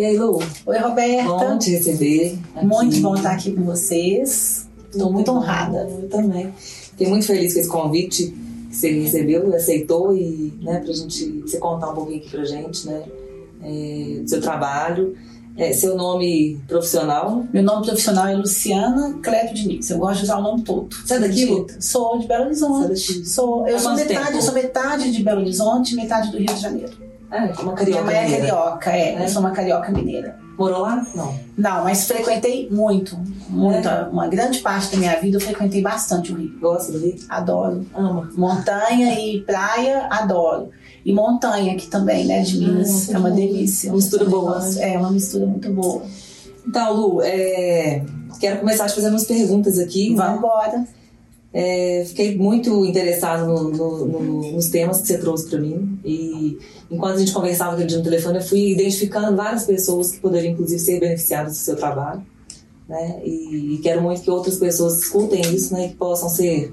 E aí, Lu? Oi, Roberta. Bom te receber. Aqui. Muito bom estar aqui com vocês. Estou muito, muito honrada. Eu também. Fiquei muito feliz com esse convite que você recebeu, aceitou e, né, pra gente você contar um pouquinho aqui pra gente, né, é, do seu trabalho. É, seu nome profissional? Meu nome profissional é Luciana Cleto Diniz. Eu gosto de usar o nome todo. Você é daqui? Sou de Belo Horizonte. Sou, eu sou metade, eu sou metade de Belo Horizonte metade do Rio de Janeiro. É, uma carioca Minha mãe é carioca, é. É? Eu sou uma carioca mineira. Morou lá? Não. Não, mas frequentei muito, muito. É? Uma grande parte da minha vida eu frequentei bastante o Rio. Gosta do Rio? Adoro. Ama. Montanha e praia, adoro. E montanha aqui também, né, de Minas. Ah, é uma delícia. Mistura boa, negócio- né? É, uma mistura muito boa. Então, Lu, é, quero começar te fazendo umas perguntas aqui. né? Vamos embora. É, fiquei muito interessado no- no- no- nos temas que você trouxe para mim. E enquanto a gente conversava aquele dia no telefone eu fui identificando várias pessoas que poderiam inclusive ser beneficiadas do seu trabalho né? E, e quero muito que outras pessoas escutem isso né? E que possam ser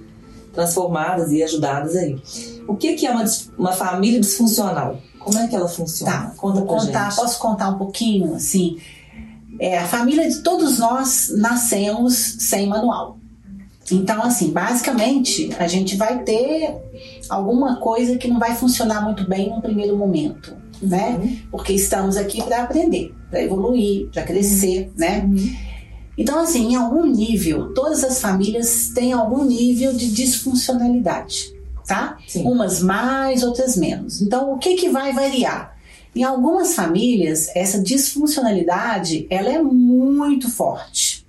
transformadas e ajudadas aí. O que que é uma, uma família disfuncional? Como é que ela funciona? Tá, conta vou contar, gente. posso contar um pouquinho, assim. É, a família de todos nós nascemos sem manual. Então, assim, basicamente, a gente vai ter alguma coisa que não vai funcionar muito bem no primeiro momento, né? Uhum. Porque estamos aqui para aprender, para evoluir, para crescer, né? Uhum. Então, assim, em algum nível, todas as famílias têm algum nível de disfuncionalidade, tá? Sim. Umas mais, outras menos. Então, o que, que vai variar? Em algumas famílias, essa disfuncionalidade ela é muito forte.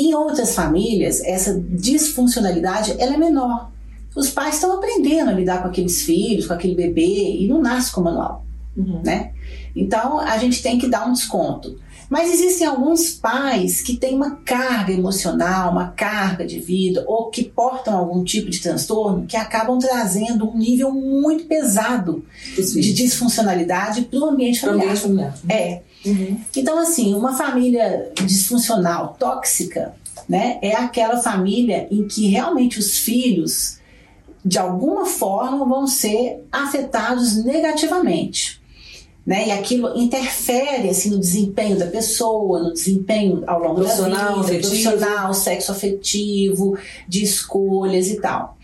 Em outras famílias, essa disfuncionalidade ela é menor. Os pais estão aprendendo a lidar com aqueles filhos, com aquele bebê, e não nasce com manual Uhum. né? Então a gente tem que dar um desconto. Mas existem alguns pais que têm uma carga emocional, uma carga de vida, ou que portam algum tipo de transtorno que acabam trazendo um nível muito pesado Os de disfuncionalidade para o ambiente familiar. ambiente familiar É. Uhum. Então, assim, uma família disfuncional, tóxica, né, é aquela família em que realmente os filhos, de alguma forma, vão ser afetados negativamente. Né? E aquilo interfere assim, no desempenho da pessoa, no desempenho ao longo da Profissional, vida, afetivo. profissional, sexo afetivo, de escolhas e tal.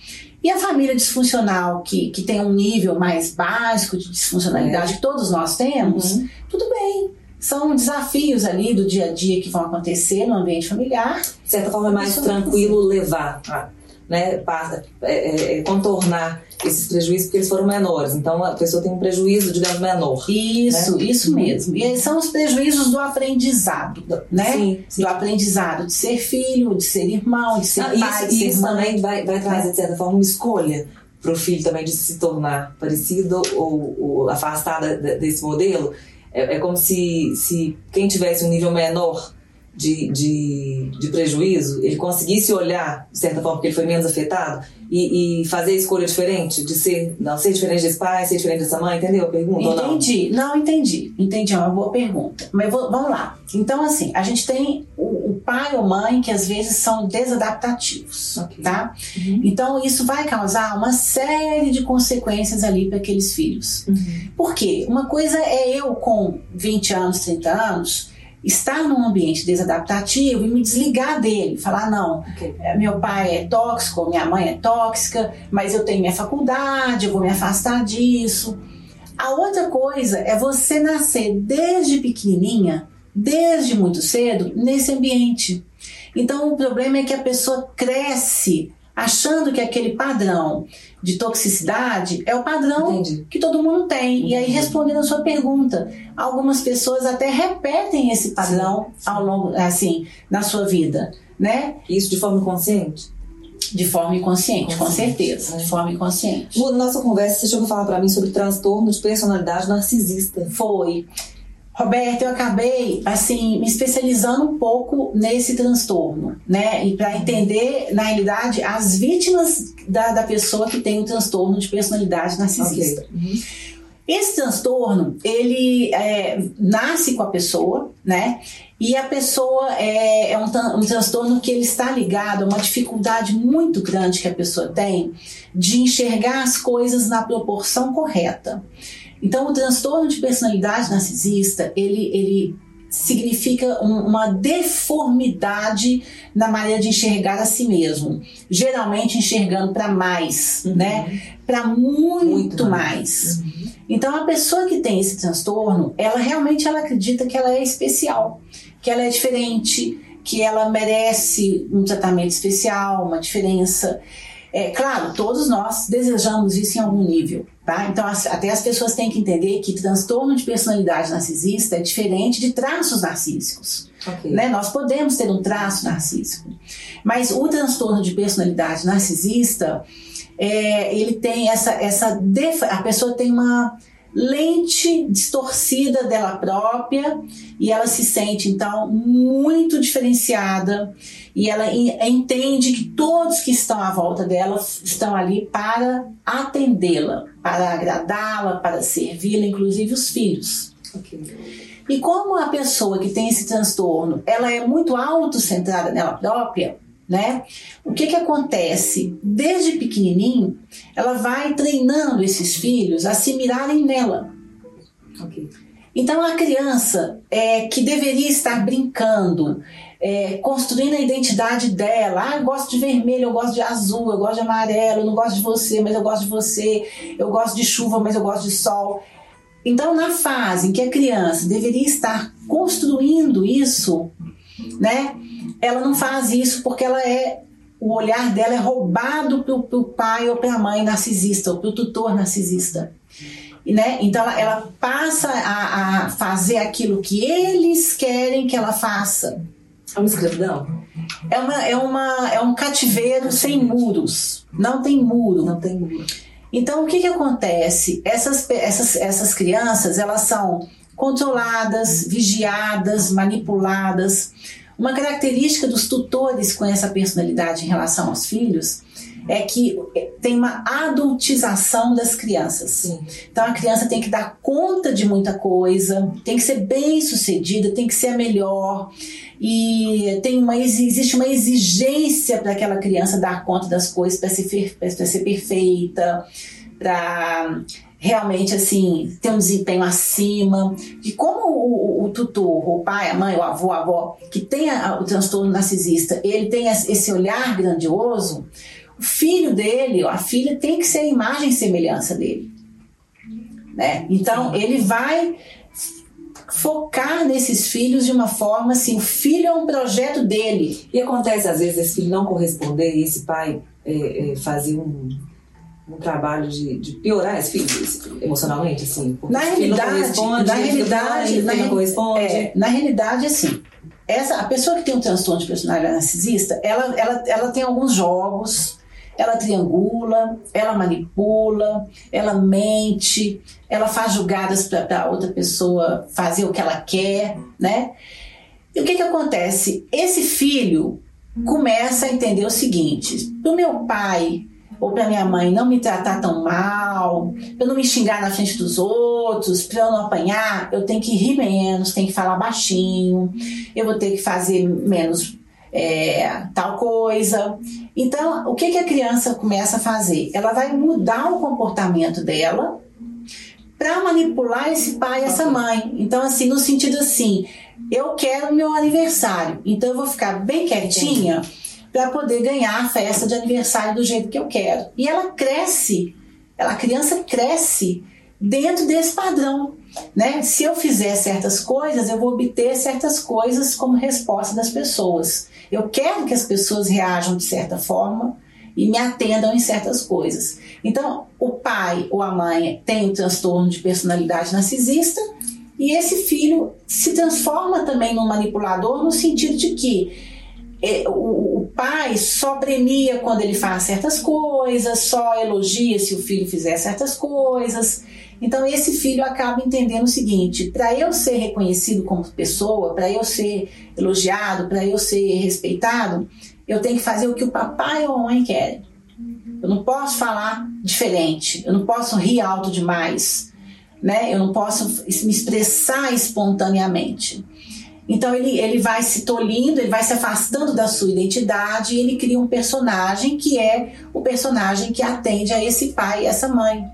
E a família disfuncional, que, que tem um nível mais básico de disfuncionalidade que todos nós temos, Uhum. tudo bem. São desafios ali do dia a dia que vão acontecer no ambiente familiar. de certa forma é mais Isso tranquilo levar, ah, né, passa, é, é, é, contornar esses prejuízos porque eles foram menores. Então a pessoa tem um prejuízo, digamos, menor. Isso, isso Uhum. mesmo. E são os prejuízos do aprendizado, né? Sim, sim. Do aprendizado de ser filho, de ser irmão, de ser Ah, pai, isso de ser isso mãe. também vai, vai trazer, de certa forma, uma escolha para o filho também de se tornar parecido ou, ou afastada de- desse modelo. É, é como se, se quem tivesse um nível menor de, de, de prejuízo, ele conseguisse olhar, de certa forma, porque ele foi menos afetado, e, e fazer a escolha diferente, de ser, não, ser diferente desse pai, ser diferente dessa mãe, entendeu a pergunta? ou não? Entendi. Não, entendi. Entendi, é uma boa pergunta. Mas vou- vamos lá. Então, assim, a gente tem o, o pai ou mãe que às vezes são desadaptativos, Ok. tá? Uhum. Então, isso vai causar uma série de consequências ali para aqueles filhos. Uhum. Por quê? Uma coisa é eu com 20 anos, 30 anos, estar num ambiente desadaptativo e me desligar dele, falar não, Ok. é, meu pai é tóxico, minha mãe é tóxica, mas eu tenho minha faculdade, eu vou me afastar disso. A outra coisa é você nascer desde pequenininha, desde muito cedo, nesse ambiente. Então o problema é que a pessoa cresce achando que aquele padrão de toxicidade é o padrão Entendi. que todo mundo tem. E aí, respondendo a sua pergunta, algumas pessoas até repetem esse padrão Sim, sim. ao longo, assim, na sua vida, né? Isso de forma consciente? De forma inconsciente, com Consciente, certeza. né? De forma inconsciente. Na nossa conversa, você chegou a falar para mim sobre transtorno de personalidade narcisista. Foi. Roberta, eu acabei assim me especializando um pouco nesse transtorno, né? E para entender, na realidade, as vítimas da, da pessoa que tem o transtorno de personalidade narcisista. Ok. Uhum. Esse transtorno, ele é, nasce com a pessoa, né? E a pessoa é, é um, um transtorno que ele está ligado a uma dificuldade muito grande que a pessoa tem de enxergar as coisas na proporção correta. Então, o transtorno de personalidade narcisista, ele, ele significa um, uma deformidade na maneira de enxergar a si mesmo. Geralmente enxergando para mais, uhum. né? Para muito, muito, mais. mais. Uhum. Então, a pessoa que tem esse transtorno, ela realmente ela acredita que ela é especial, que ela é diferente, que ela merece um tratamento especial, uma diferença. É claro, todos nós desejamos isso em algum nível, tá? Então, as, até as pessoas têm que entender que transtorno de personalidade narcisista é diferente de traços narcísicos. Okay. Né? Nós podemos ter um traço narcísico, mas o transtorno de personalidade narcisista, é, ele tem essa, essa a pessoa tem uma lente distorcida dela própria e ela se sente então muito diferenciada e ela entende que todos que estão à volta dela estão ali para atendê-la, para agradá-la, para servi-la, inclusive os filhos. Okay. E como a pessoa que tem esse transtorno, ela é muito autocentrada nela própria, né? O que que acontece? Desde pequenininho, ela vai treinando esses filhos a se mirarem nela. Okay. Então a criança é, que deveria estar brincando, é, construindo a identidade dela. Ah, eu gosto de vermelho, eu gosto de azul, eu gosto de amarelo, eu não gosto de você, mas eu gosto de você. Eu gosto de chuva, mas eu gosto de sol. Então, na fase em que a criança deveria estar construindo isso, né? ela não faz isso porque ela é o olhar dela é roubado pelo, pai ou pela mãe narcisista ou pelo tutor narcisista. Né? Então ela, ela passa a, a, fazer aquilo que eles querem que ela faça. É uma escravidão? É, uma, é, uma, é um cativeiro sem muros. Não tem muro. Não tem muro. Então o que, que acontece? Essas, essas, essas crianças elas são controladas, vigiadas, manipuladas uma característica dos tutores com essa personalidade em relação aos filhos é que tem uma adultização das crianças. Sim. Então a criança tem que dar conta de muita coisa, tem que ser bem sucedida, tem que ser a melhor e tem uma existe uma exigência para aquela criança dar conta das coisas para ser, ser perfeita, para realmente assim ter um desempenho acima de como o, o, tutor, o pai, a mãe, o avô, a avó que tem a, o transtorno narcisista, ele tem esse olhar grandioso, o filho dele, ou a filha tem que ser a imagem e semelhança dele, né? Então ele vai focar nesses filhos de uma forma assim, o filho é um projeto dele. E acontece às vezes esse filho não corresponder e esse pai é, é, fazer um um trabalho de, de piorar as filhas emocionalmente, assim? Na realidade, na realidade, na, não corresponde. É, na realidade, assim, essa, a pessoa que tem um transtorno de personalidade narcisista, ela, ela, ela tem alguns jogos, ela triangula, ela manipula, ela mente, ela faz julgadas para outra pessoa fazer o que ela quer, né? E o que que acontece? Esse filho começa a entender o seguinte: do meu pai ou para minha mãe não me tratar tão mal, para não me xingar na frente dos outros, para eu não apanhar, eu tenho que rir menos, tenho que falar baixinho, eu vou ter que fazer menos é, tal coisa. Então, o que, que a criança começa a fazer? Ela vai mudar o comportamento dela para manipular esse pai essa mãe. Então, assim, no sentido assim, eu quero meu aniversário, então eu vou ficar bem quietinha. Entendi para poder ganhar a festa de aniversário do jeito que eu quero. E ela cresce, ela, a criança cresce dentro desse padrão. Né? Se eu fizer certas coisas, eu vou obter certas coisas como resposta das pessoas. Eu quero que as pessoas reajam de certa forma e me atendam em certas coisas. Então, o pai ou a mãe tem um transtorno de personalidade narcisista e esse filho se transforma também num manipulador no sentido de que o, o, pai só premia quando ele faz certas coisas, só elogia se o filho fizer certas coisas. Então esse filho acaba entendendo o seguinte: para eu ser reconhecido como pessoa, para eu ser elogiado, para eu ser respeitado, eu tenho que fazer o que o papai ou a mãe querem. Eu não posso falar diferente, eu não posso rir alto demais, né? Eu não posso me expressar espontaneamente. Então ele, ele vai se tolhindo, ele vai se afastando da sua identidade e ele cria um personagem que é o personagem que atende a esse pai essa mãe.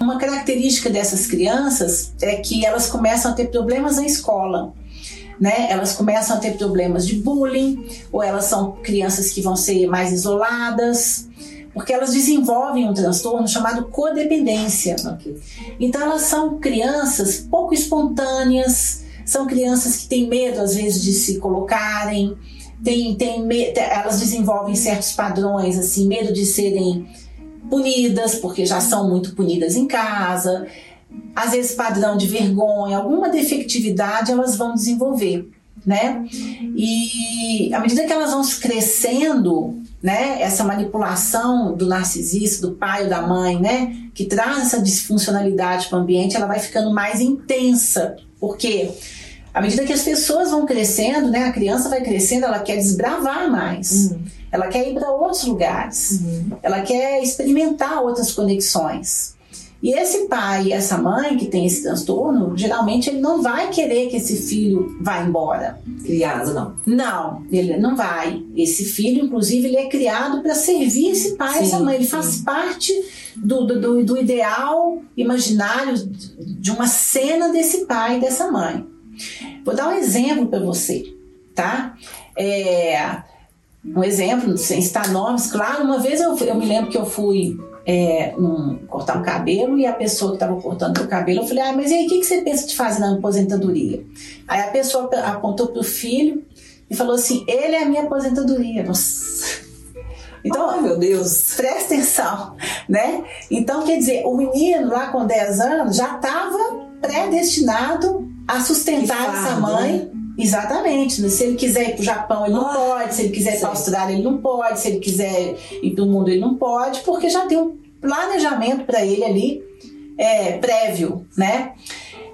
Uma característica dessas crianças é que elas começam a ter problemas na escola. Né? Elas começam a ter problemas de bullying, ou elas são crianças que vão ser mais isoladas, porque elas desenvolvem um transtorno chamado codependência. Então elas são crianças pouco espontâneas, são crianças que têm medo às vezes de se colocarem, tem, tem, elas desenvolvem certos padrões, assim, medo de serem punidas, porque já são muito punidas em casa, às vezes padrão de vergonha, alguma defectividade elas vão desenvolver, né? E à medida que elas vão crescendo, né, essa manipulação do narcisista, do pai ou da mãe, né, que traz essa disfuncionalidade para o ambiente, ela vai ficando mais intensa, porque à medida que as pessoas vão crescendo, né, a criança vai crescendo, ela quer desbravar mais. Uhum. Ela quer ir para outros lugares. Uhum. Ela quer experimentar outras conexões. E esse pai essa mãe que tem esse transtorno, geralmente ele não vai querer que esse filho vá embora. Criado, não. Não, ele não vai. Esse filho, inclusive, ele é criado para servir esse pai e essa mãe. Ele sim. faz parte do, do, do ideal imaginário de uma cena desse pai e dessa mãe. Vou dar um exemplo para você, tá? É, um exemplo, sem citar nomes, claro, uma vez eu, eu me lembro que eu fui é, um, cortar um cabelo e a pessoa que estava cortando o cabelo, eu falei, ah, mas e aí, o que, que você pensa de fazer na aposentadoria? Aí a pessoa apontou para o filho e falou assim, ele é a minha aposentadoria. Nossa... Então, oh, meu Deus, presta atenção, né? Então, quer dizer, o menino lá com 10 anos já estava predestinado a sustentar essa mãe. Né? Exatamente. Né? Se ele quiser ir para o Japão, ele não ah, pode. Se ele quiser ir para a Austrália, ele não pode. Se ele quiser ir para o mundo, ele não pode, porque já tem um planejamento para ele ali é, prévio, né?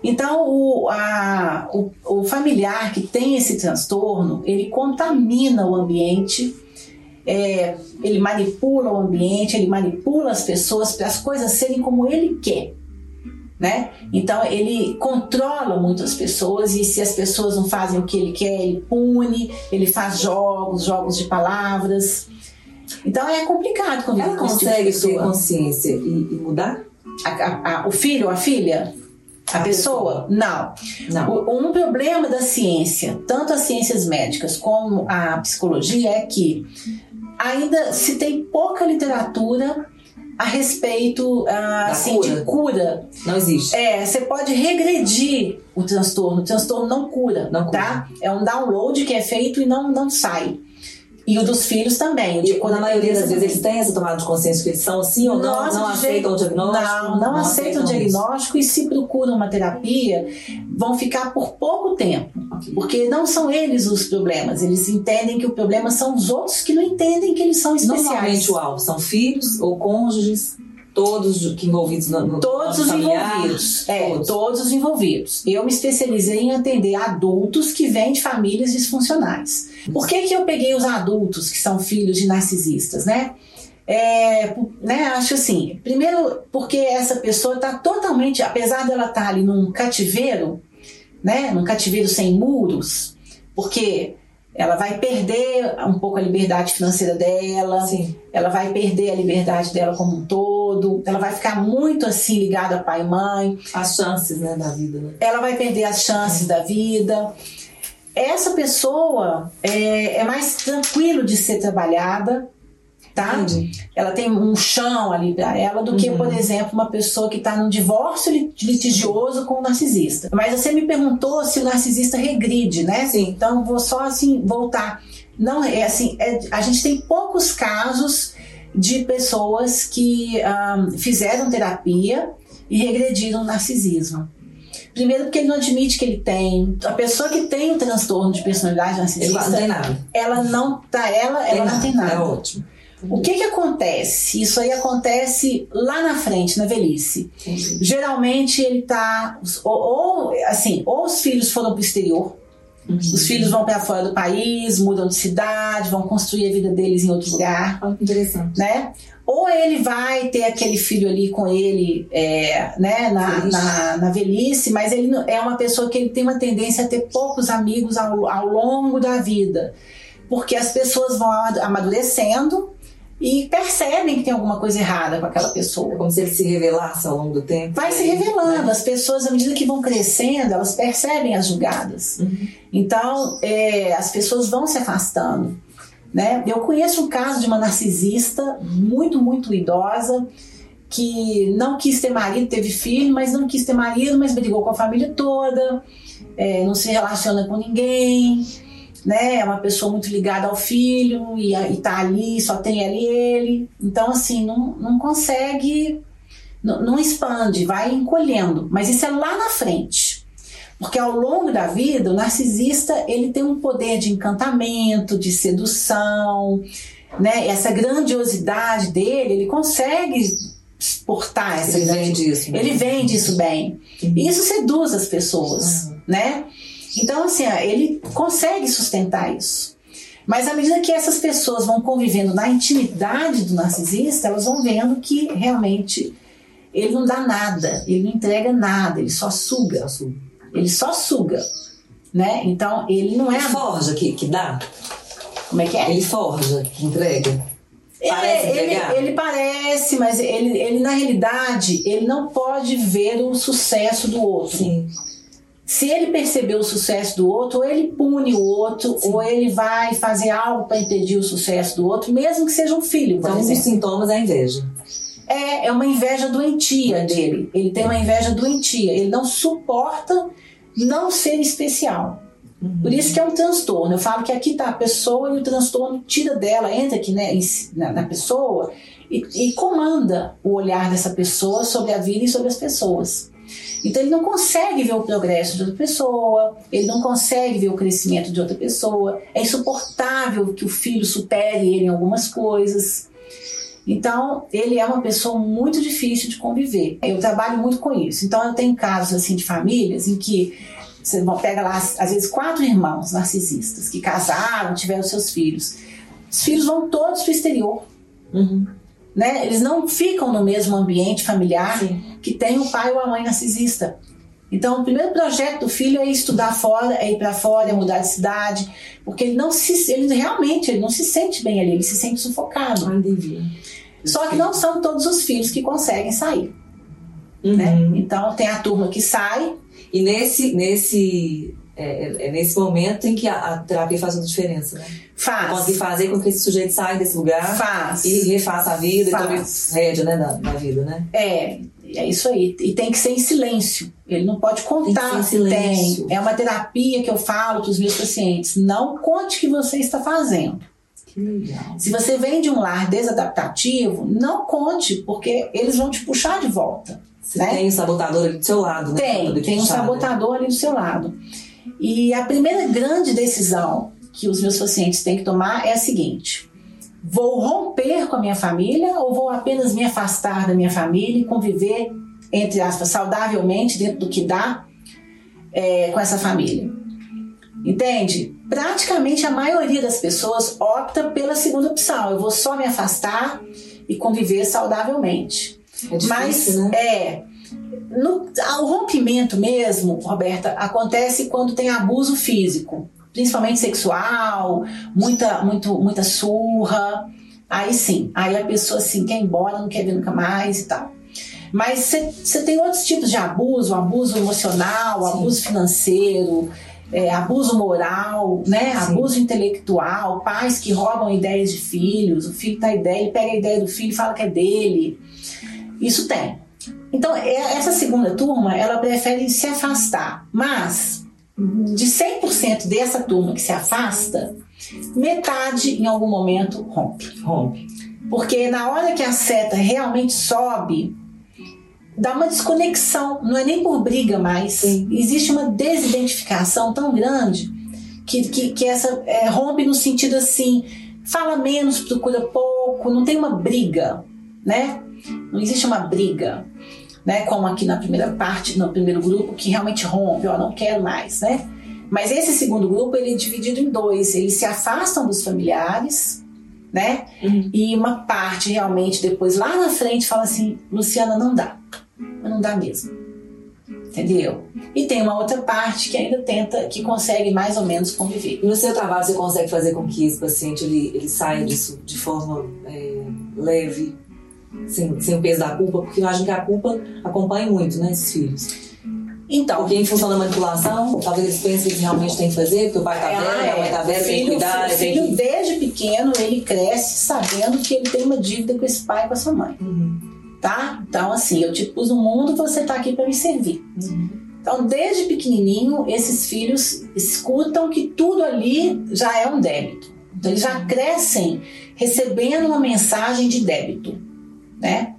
Então, o, a, o, o, familiar que tem esse transtorno, ele contamina o ambiente, é, ele manipula o ambiente, ele manipula as pessoas para as coisas serem como ele quer né? Então ele controla muito as pessoas e se as pessoas não fazem o que ele quer, ele pune, ele faz jogos, jogos de palavras. Então é complicado quando Ela tipo consegue tipo ter consciência e, e mudar? A, a, a, o filho ou a filha? A, a pessoa? pessoa? Não. não. O, um problema da ciência, tanto as ciências médicas como a psicologia, é que ainda se tem pouca literatura a respeito uh, assim, cura. de cura. Não existe. É, você pode regredir o transtorno. O transtorno não cura, não tá? Cura. É um download que é feito e não, não sai. E o dos filhos também. E, na maioria das vezes eles têm essa tomada de consciência que eles são assim ou não, não aceitam o diagnóstico? Não, não, não aceitam o diagnóstico isso. e se procuram uma terapia, vão ficar por pouco tempo. Porque não são eles os problemas, eles entendem que o problema são os outros que não entendem que eles são especiais. Normalmente o alvo são filhos ou cônjuges todos que envolvidos no, no todos os envolvidos é todos. todos os envolvidos eu me especializei em atender adultos que vêm de famílias disfuncionais por que que eu peguei os adultos que são filhos de narcisistas né é, né, acho assim, primeiro porque essa pessoa está totalmente, apesar dela estar tá ali num cativeiro, né, num cativeiro sem muros, porque ela vai perder um pouco a liberdade financeira dela, Sim. ela vai perder a liberdade dela como um todo, ela vai ficar muito assim ligada a pai e mãe. As chances né, da vida. Né? Ela vai perder as chances da vida. Essa pessoa é, é mais tranquilo de ser trabalhada, tá? Entendi. Ela tem um chão ali para ela do que, uhum. por exemplo, uma pessoa que está num divórcio litigioso com um narcisista. Mas você me perguntou se o narcisista regride, né? Sim. Então vou só assim voltar. Não é assim, é, a gente tem poucos casos de pessoas que um, fizeram terapia e regrediram o narcisismo. Primeiro porque ele não admite que ele tem. A pessoa que tem o transtorno de personalidade narcisista, ele não tem nada. Ela não tá, ela, ela não tem nada. É ótimo. O que que acontece? Isso aí acontece lá na frente, na velhice. Geralmente ele tá ou, ou, assim, ou os filhos foram para o exterior, uhum. os filhos vão para fora do país, mudam de cidade, vão construir a vida deles em outro lugar. Interessante. Né? Ou ele vai ter aquele filho ali com ele é, né, na, na, na, velhice, mas ele é uma pessoa que ele tem uma tendência a ter poucos amigos ao, ao longo da vida. Porque as pessoas vão amadurecendo e percebem que tem alguma coisa errada com aquela pessoa. Como se ele se revelasse ao longo do tempo. Vai se revelando. As pessoas, à medida que vão crescendo, elas percebem as julgadas. Uhum. Então, é, as pessoas vão se afastando. Né? Eu conheço um caso de uma narcisista muito, muito idosa que não quis ter marido, teve filho, mas não quis ter marido, mas brigou com a família toda, é, não se relaciona com ninguém, né? É uma pessoa muito ligada ao filho e, e tá ali, só tem ela e ele. Então, assim, não, não consegue, não, não expande, vai encolhendo. Mas isso é lá na frente. Porque ao longo da vida, o narcisista ele tem um poder de encantamento, de sedução, né? Essa grandiosidade dele, ele consegue exportar essa ele vende isso ele vende isso bem uhum. e isso seduz as pessoas uhum. né então assim ele consegue sustentar isso. Mas à medida que essas pessoas vão convivendo na intimidade do narcisista elas vão vendo que realmente ele não dá nada ele não entrega nada ele só suga, ele só suga né? Então ele não é ele forja que, que dá? Como é que é? Ele forja que entrega? Parece ele, ele, ele, parece, mas ele, ele na realidade ele não pode ver o sucesso do outro. Sim. Se ele perceber o sucesso do outro, ou ele pune o outro, Sim. ou ele vai fazer algo para impedir o sucesso do outro, mesmo que seja um filho. Então, um dos sintomas é a inveja. É, é uma inveja doentia dele. Ele tem uma inveja doentia. Ele não suporta não ser especial. Uhum. Por isso que é um transtorno. Eu falo que aqui está a pessoa e o transtorno tira dela, entra aqui né, na, na pessoa e, e, comanda o olhar dessa pessoa sobre a vida e sobre as pessoas. Então ele não consegue ver o progresso de outra pessoa, ele não consegue ver o crescimento de outra pessoa. É insuportável que o filho supere ele em algumas coisas. Então, ele é uma pessoa muito difícil de conviver. Eu trabalho muito com isso. Então, eu tenho casos assim de famílias em que você pega lá, às vezes, quatro irmãos narcisistas que casaram, tiveram seus filhos. Os filhos vão todos para o exterior. Uhum. Né? Eles não ficam no mesmo ambiente familiar Sim. que tem o pai ou a mãe narcisista. Então, o primeiro projeto do filho é estudar fora, é ir para fora, é mudar de cidade, porque ele não se, ele realmente, ele não se sente bem ali, ele se sente sufocado. Só que não são todos os filhos que conseguem sair. Uhum. Né? Então, tem a turma que sai, e nesse, nesse, é, é, é nesse momento em que a, a, terapia faz uma diferença, né? Faz. Conseguir fazer com que esse sujeito saia desse lugar faz. e refaça a vida faz. e tome rédea né, da, da vida, né? É, é isso aí. E tem que ser em silêncio. Ele não pode contar. Tem. Tem. É uma terapia que eu falo para os meus pacientes. Não conte o que você está fazendo. Que legal. Se você vem de um lar desadaptativo, não conte, porque eles vão te puxar de volta. Né? tem um sabotador ali do seu lado, né? Tem, tem um sabotador ali do seu lado. E a primeira grande decisão que os meus pacientes têm que tomar é a seguinte: vou romper com a minha família ou vou apenas me afastar da minha família e conviver, entre aspas, saudavelmente, dentro do que dá, é, com essa família? Entende? Praticamente a maioria das pessoas opta pela segunda opção. Eu vou só me afastar e conviver saudavelmente. É difícil, Mas né? é. No, o rompimento mesmo, Roberta, acontece quando tem abuso físico, principalmente sexual, muita, muito, muita surra. Aí sim, aí a pessoa assim quer ir embora, não quer ver nunca mais e tal. Mas você tem outros tipos de abuso, abuso emocional, Sim. abuso financeiro, é, abuso moral, né? Sim. abuso intelectual, pais que roubam ideias de filhos, o filho tá ideia, ele pega a ideia do filho e fala que é dele. Isso tem. Então, é- essa segunda turma, ela prefere se afastar. Mas, de 100% dessa turma que se afasta, metade em algum momento rompe. Rompe. Porque na hora que a seta realmente sobe, dá uma desconexão, não é nem por briga mais. Sim. Existe uma desidentificação tão grande que, que, que essa é, rompe no sentido assim, fala menos, procura pouco, não tem uma briga, né? Não existe uma briga, né? Como aqui na primeira parte, no primeiro grupo, que realmente rompe, ó, não quero mais, né? Mas esse segundo grupo, ele é dividido em dois. Eles se afastam dos familiares, né? Uhum. E uma parte realmente depois lá na frente fala assim, Luciana, não dá. Mas não dá mesmo. Entendeu? E tem uma outra parte que ainda tenta, que consegue mais ou menos conviver. E no seu trabalho você consegue fazer com que esse paciente ele, ele saia disso de forma é, leve, sem, sem o peso da culpa? Porque eu acho que a culpa acompanha muito, né, esses filhos. Então, Porque em função da manipulação, talvez eles pensem que realmente têm que fazer, porque o pai tá velho, a mãe tá é, velha, o tem que cuidar, o tem filho que... desde pequeno ele cresce sabendo que ele tem uma dívida com esse pai e com essa mãe, Uhum, tá? Então assim, eu te pus no mundo, você tá aqui para me servir. uhum. Então, desde pequenininho, esses filhos escutam que tudo ali já é um débito. Então, eles já crescem recebendo uma mensagem de débito, né?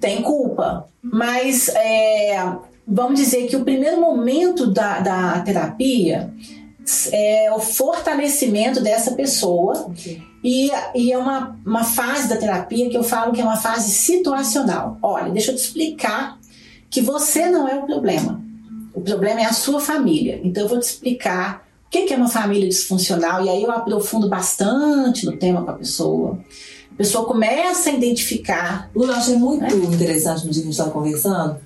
Tem culpa, mas é, vamos dizer que o primeiro momento da, da terapia é o fortalecimento dessa pessoa Ok. e, e é uma, uma fase da terapia que eu falo que é uma fase situacional. Olha, deixa eu te explicar que você não é o problema. O problema é a sua família. Então eu vou te explicar o que é uma família disfuncional e aí eu aprofundo bastante no tema com a pessoa. A pessoa começa a identificar. Lu, eu achei muito interessante no dia que a gente estava conversando.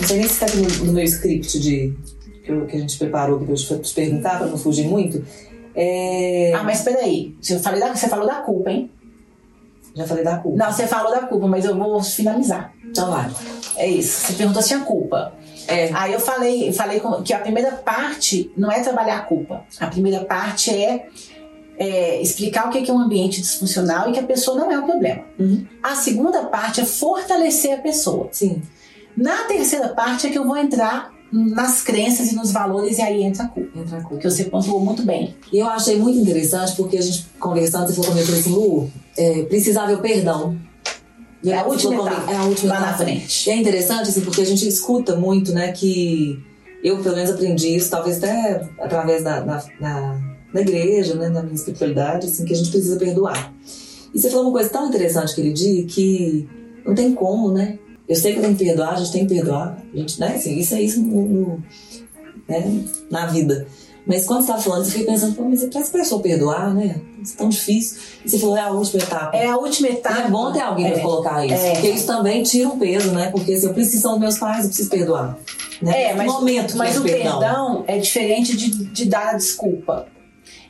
Não sei nem se está aqui no, no meu script de, que, eu- que a gente preparou, que eu te te perguntar, para não fugir muito. É, Ah, mas peraí, falei da, você falou da culpa, hein? Já falei da culpa. Não, você falou da culpa, mas eu vou finalizar. Então vai. É isso. Você perguntou se tinha culpa. É, Aí eu falei, falei que a primeira parte não é trabalhar a culpa. A primeira parte é, é explicar o que é um ambiente disfuncional e que a pessoa não é o problema. Uhum. A segunda parte é fortalecer a pessoa. sim. Na terceira parte é que eu vou entrar nas crenças e nos valores e aí entra a culpa. Entra a culpa. Que você pontuou muito bem. E eu achei muito interessante porque a gente conversando, você falou comigo assim, Lu, é, precisava o perdão. E É a última etapa, É a última lá na etapa. frente. E é interessante, assim, porque a gente escuta muito, né, que eu, pelo menos, aprendi isso, talvez até através da, da, da, da igreja, né, da minha espiritualidade, assim, que a gente precisa perdoar. E você falou uma coisa tão interessante aquele dia que não tem como, né? Eu sei que eu tenho que perdoar, a gente tem que perdoar, a gente, né, assim, isso é isso no, no- né, na vida. Mas quando você estava falando, eu fiquei pensando, pô, mas para essa pessoa perdoar, né? Isso é tão difícil. E você falou, é a última etapa. É a última E etapa. é bom ter alguém É. pra colocar isso. É. Porque isso também tira um peso, né? Porque se eu preciso são meus pais, eu preciso perdoar. Né? É, mas, momento mas é o perdão. é diferente de, de dar a desculpa.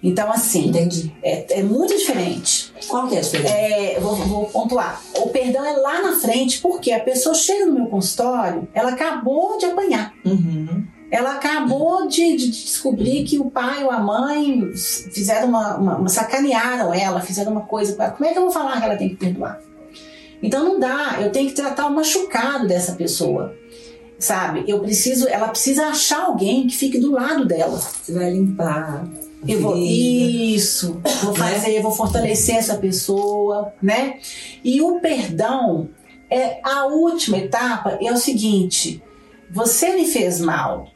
Então, assim, Entendi. é, é muito diferente. Qual que é a diferença? É, vou, vou pontuar. O perdão é lá na frente, porque a pessoa chega no meu consultório, ela acabou de apanhar. Uhum. Ela acabou de, de descobrir que o pai ou a mãe fizeram uma, uma, uma- sacanearam ela, fizeram uma coisa para Como é que eu vou falar que ela tem que perdoar? Então não dá, eu tenho que tratar o machucado dessa pessoa. Sabe? Eu preciso, ela precisa achar alguém que fique do lado dela. Você vai limpar. Eu vou, isso, vou fazer, vou fortalecer essa pessoa, né? E o perdão é a última etapa, é o seguinte: você me fez mal,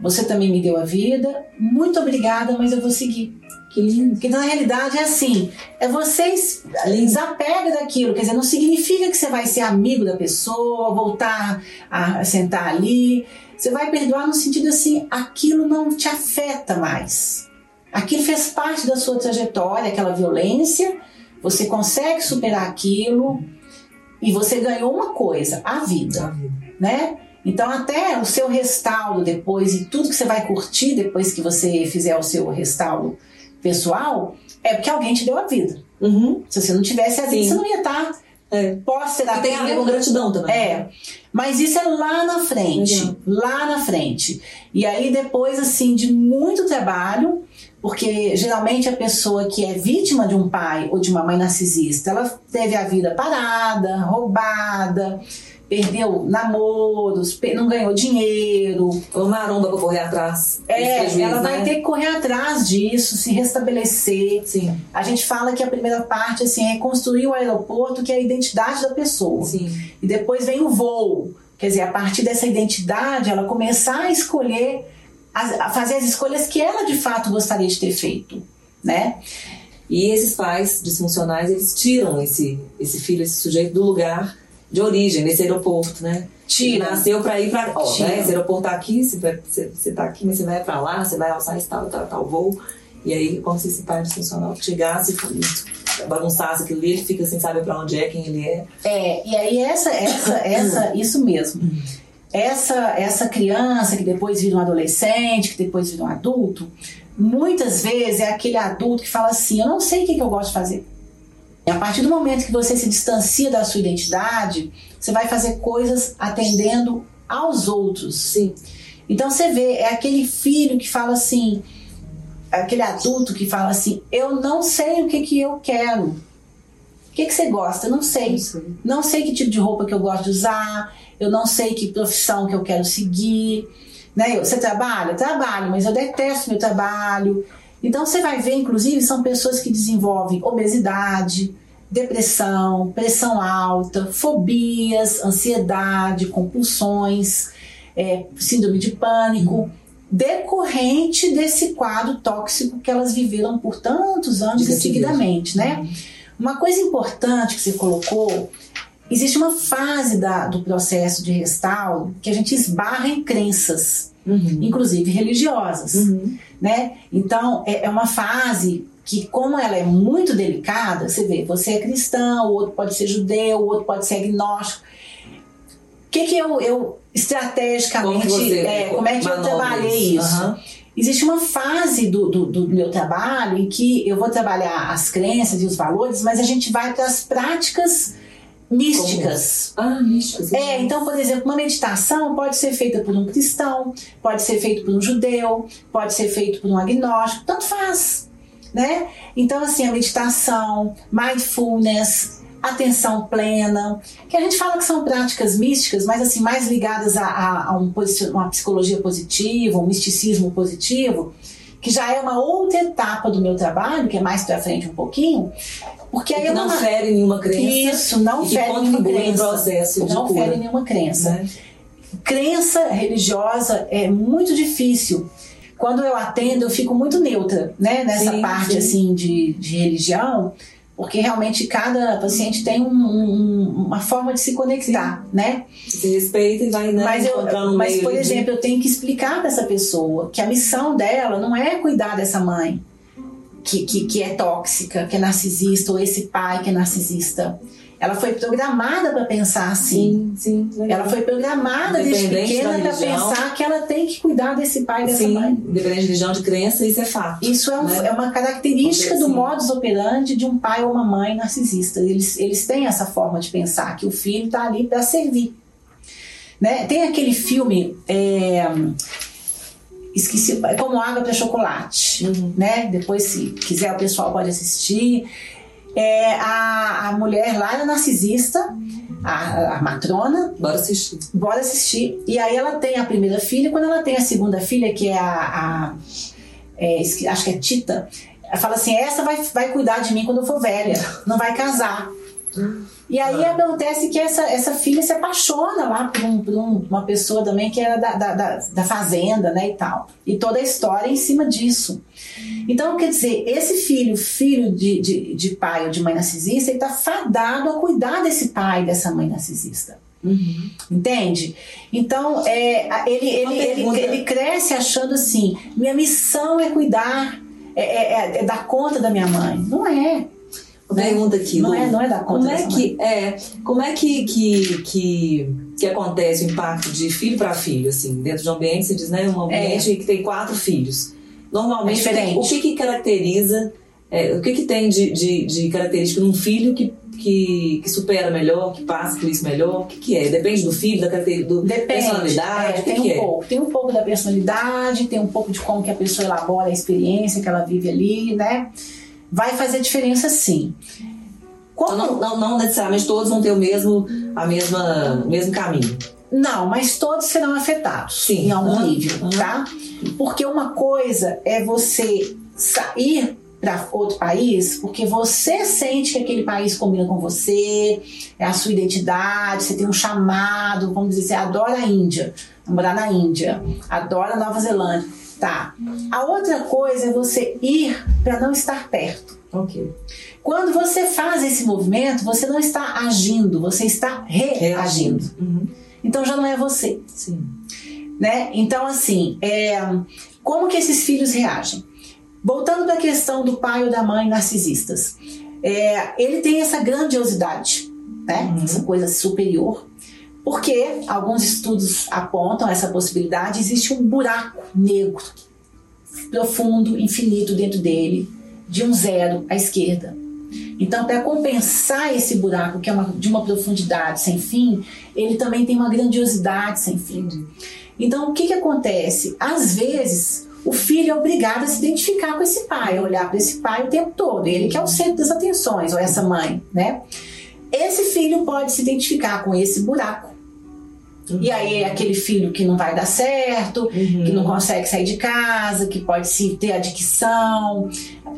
você também me deu a vida, muito obrigada, mas eu vou seguir. Que lindo. Porque na realidade é assim, é vocês desapega daquilo, quer dizer, não significa que você vai ser amigo da pessoa, voltar a sentar ali. Você vai perdoar no sentido assim, aquilo não te afeta mais. Aquilo fez parte da sua trajetória, aquela violência, você consegue superar aquilo e você ganhou uma coisa, a vida Da vida. né? Então até o seu restauro depois e tudo que você vai curtir depois que você fizer o seu restauro pessoal é porque alguém te deu a vida. Uhum. Se você não tivesse a vida, Sim. você não ia estar É. pós-terapia. Tem a ver com gratidão também. É, mas isso é lá na frente, Legal. lá na frente. E aí depois assim de muito trabalho, porque geralmente a pessoa que é vítima de um pai ou de uma mãe narcisista, ela teve a vida parada, roubada, perdeu namoros, não ganhou dinheiro. Ou maromba pra correr atrás. É, prejuízo, ela vai né? ter que correr atrás disso, se restabelecer. Sim, A gente fala que a primeira parte assim é construir o aeroporto, que é a identidade da pessoa. sim. E depois vem o voo. Quer dizer, a partir dessa identidade, ela começar a escolher, a fazer as escolhas que ela de fato gostaria de ter feito, né? E esses pais disfuncionais, eles tiram esse, esse filho, esse sujeito do lugar de origem, nesse aeroporto, né? Tira. Ele nasceu pra ir pra. Ó, né? Esse aeroporto tá aqui, você, você, tá aqui, mas você vai pra lá, você vai alçar esse tal, tal, tal voo. E aí, como se esse pai disfuncional chegasse e bagunçasse aquilo ali, ele fica sem saber pra onde é, quem ele é. É, e aí essa, essa, essa, isso mesmo. Essa, essa criança que depois vira um adolescente, que depois vira um adulto, muitas vezes é aquele adulto que fala assim: Eu não sei o que, eu gosto de fazer. E a partir do momento que você se distancia da sua identidade, você vai fazer coisas atendendo aos outros. Sim. Então você vê, é aquele filho que fala assim, aquele adulto que fala assim: Eu não sei o que, que eu quero. O que, que você gosta? Eu não sei. Não sei. Não sei que tipo de roupa que eu gosto de usar. Eu não sei que profissão que eu quero seguir. Né? Você trabalha? Trabalho, mas eu detesto meu trabalho. Então você vai ver, inclusive, são pessoas que desenvolvem obesidade, depressão, pressão alta, fobias, ansiedade, compulsões, é, síndrome de pânico, decorrente desse quadro tóxico que elas viveram por tantos anos seguidamente, né? Uma coisa importante que você colocou, existe uma fase da- do processo de restauro que a gente esbarra em crenças, Uhum. inclusive religiosas Uhum. né? Então é, é uma fase que, como ela é muito delicada, você vê, você é cristão, o outro pode ser judeu, o outro pode ser agnóstico. O que, que eu, eu estrategicamente, Como você é, como é que eu manobra trabalhei isso? Aham. Existe uma fase do, do, do meu trabalho em que eu vou trabalhar as crenças e os valores, mas a gente vai para as práticas místicas. Ah, mística. sim. É, então, por exemplo, uma meditação pode ser feita por um cristão, pode ser feito por um judeu, pode ser feito por um agnóstico, tanto faz, né? Então, assim, a meditação, mindfulness, atenção plena, que a gente fala que são práticas místicas, mas assim, mais ligadas a, a, a um uma psicologia positiva, um misticismo positivo, que já é uma outra etapa do meu trabalho, que é mais pra frente um pouquinho, porque aí não não fere nenhuma crença. isso, não fere nenhuma crença. processo de não cura. fere nenhuma crença. Né? Crença religiosa é muito difícil. Quando eu atendo, eu fico muito neutra, né? Nessa Sim, parte sim. assim de, de religião, porque realmente cada paciente tem um- um- uma forma de se conectar, né? Se respeita e vai né, Mas, eu, mas por exemplo, eu tenho que explicar para essa pessoa que a missão dela não é cuidar dessa mãe que, que, que é tóxica, que é narcisista, ou esse pai que é narcisista. Ela foi programada para pensar assim. Sim, sim. legal. Ela foi programada desde pequena para pensar que ela tem que cuidar desse pai e dessa Sim, mãe. independente de religião, de crença, isso é fato. Isso é, um- Né? é uma característica do Sim. modus operandi de um pai ou uma mãe narcisista. Eles, eles têm essa forma de pensar que o filho está ali para servir. Né? Tem aquele filme, é, esqueci, é como água para chocolate. Uhum. Né? Depois, se quiser, o pessoal pode assistir. É, a, a mulher lá era narcisista, a, a matrona, Bora assistir. bora assistir. E aí ela tem a primeira filha, quando ela tem a segunda filha, que é a. a- é, acho que é Tita, ela fala assim: essa vai, vai cuidar de mim quando eu for velha, não vai casar. E aí Ah. acontece que essa, essa filha se apaixona lá por, um- por um- uma pessoa também que era da, da, da, da fazenda, né, e tal. E toda a história é em cima disso. Então, quer dizer, esse filho, filho de, de, de pai ou de mãe narcisista, ele está fadado a cuidar desse pai dessa mãe narcisista. Uhum. Entende? Então, é, ele, ele, ele, ele cresce achando assim: minha missão é cuidar, é, é- é- é dar conta da minha mãe. Não é. Pergunta aqui, Não é, não é dar conta Como é que é, como é que, que, que, que acontece o impacto de filho para filho, assim, dentro de um ambiente, você diz, né, um ambiente que tem quatro filhos. Normalmente, É o que que caracteriza, é, o que que tem de, de, de característica num filho que, que, que supera melhor, que passa por isso melhor? O que que é? Depende do filho, da do Depende. personalidade, É, que tem que um é? pouco. Tem um pouco da personalidade, tem um pouco de como que a pessoa elabora a experiência que ela vive ali, né? Vai fazer diferença sim. Como Então, não, não, não necessariamente todos vão ter o mesmo, a mesma, o mesmo caminho. Não, mas todos serão afetados Sim. em algum nível, tá? Porque uma coisa é você sair para outro país porque você sente que aquele país combina com você, é a sua identidade, você tem um chamado, vamos dizer, você adora a Índia, morar na Índia, adora Nova Zelândia, tá? A outra coisa é você ir para não estar perto. Ok. Quando você faz esse movimento, você não está agindo, você está reagindo. Uhum. Então já não é você Sim. né? Então, assim, é, como que esses filhos reagem? Voltando para a questão do pai ou da mãe narcisistas, é, ele tem essa grandiosidade, né? Uhum. Essa coisa superior, Porque alguns estudos apontam essa possibilidade, existe um buraco negro profundo, infinito dentro dele, de um zero à esquerda. Então, para compensar esse buraco, que é uma, de uma profundidade sem fim, ele também tem uma grandiosidade sem fim. Então, o que, que acontece? Às vezes, o filho é obrigado a se identificar com esse pai, a olhar para esse pai o tempo todo, ele que é o centro das atenções, ou essa mãe, né? Esse filho pode se identificar com esse buraco. Uhum. E aí é aquele filho que não vai dar certo, uhum. que não consegue sair de casa, que pode se ter adicção,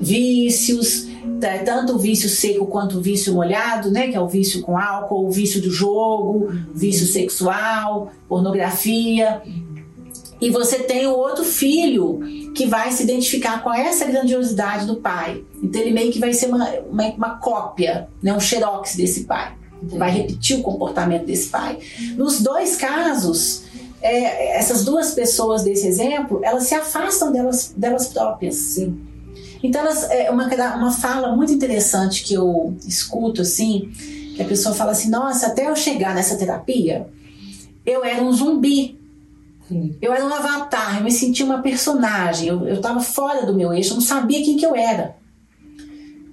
vícios, tá, tanto o vício seco quanto o vício molhado, né, que é o vício com álcool, o vício do jogo, uhum. vício sexual, pornografia. E você tem o outro filho que vai se identificar com essa grandiosidade do pai. Então ele meio que vai ser uma, uma, uma cópia, né, um xerox desse pai. Vai repetir o comportamento desse pai. Nos dois casos, é, essas duas pessoas desse exemplo, elas se afastam delas, delas próprias. Sim. Então, elas, é uma, uma fala muito interessante que eu escuto assim, que a pessoa fala assim: Nossa, até eu chegar nessa terapia, eu era um zumbi eu era um avatar, eu me sentia uma personagem, eu estava fora do meu eixo, eu não sabia quem que eu era.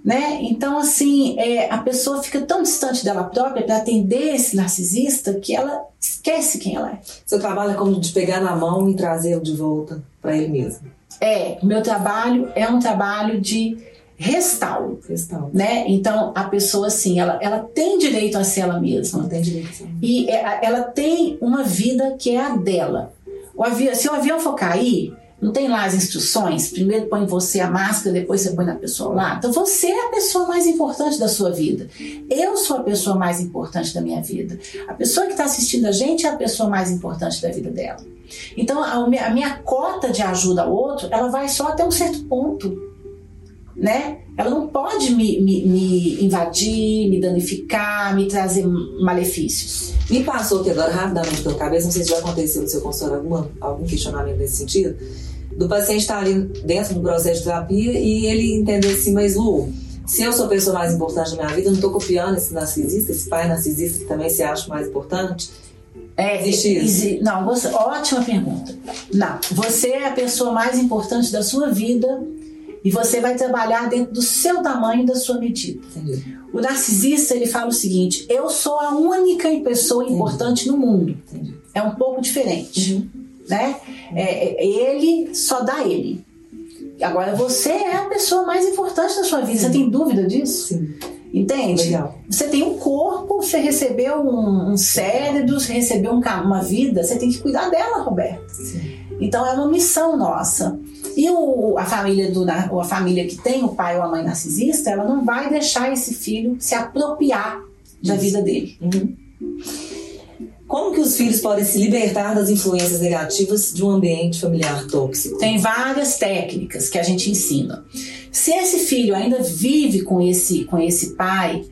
Né? Então, assim, é, a pessoa fica tão distante dela própria para atender esse narcisista que ela esquece quem ela é. Seu trabalho é como de pegar na mão e trazê-lo de volta para ele mesmo. É, o meu trabalho é um trabalho de restauro. Restauro. Né? Então, a pessoa, assim, ela, ela tem direito a ser ela mesma. Ela tem direito a ser. E é, ela tem uma vida que é a dela. O avião, se o avião for cair, não tem lá as instruções? Primeiro põe você a máscara, depois você põe na pessoa lá. Então você é a pessoa mais importante da sua vida. Eu sou a pessoa mais importante da minha vida. A pessoa que está assistindo a gente é a pessoa mais importante da vida dela. Então a minha, a minha cota de ajuda ao outro, ela vai só até um certo ponto né? Ela não pode me, me, me, invadir, me danificar, me trazer malefícios. Me passou aqui agora rapidamente pela cabeça, não sei se já aconteceu no seu consultório alguma, algum questionamento nesse sentido, do paciente estar ali dentro do processo de terapia e ele entender assim, mas Lu, se eu sou a pessoa mais importante da minha vida, eu não estou copiando esse narcisista, esse pai narcisista que também se acha mais importante. É, Existe isso? Não, você, ótima pergunta. Não, você é a pessoa mais importante da sua vida e você vai trabalhar dentro do seu tamanho e da sua medida. Entendi. O narcisista ele fala o seguinte: eu sou a única pessoa importante Entendi. no mundo. Entendi. É um pouco diferente, uhum. né? É, é, ele só dá ele. Agora você é a pessoa mais importante da sua vida. Sim. Você tem dúvida disso? Sim. Entende? Legal. Você tem um corpo, você recebeu um, um cérebro, você recebeu um, uma vida, você tem que cuidar dela, Roberto. Sim. Então é uma missão nossa. E o, a, família do, a família que tem o pai ou a mãe narcisista, ela não vai deixar esse filho se apropriar da Isso. vida dele. Uhum. Como que os filhos podem se libertar das influências negativas de um ambiente familiar tóxico? Tem várias técnicas que a gente ensina. Se esse filho ainda vive com esse, com esse pai,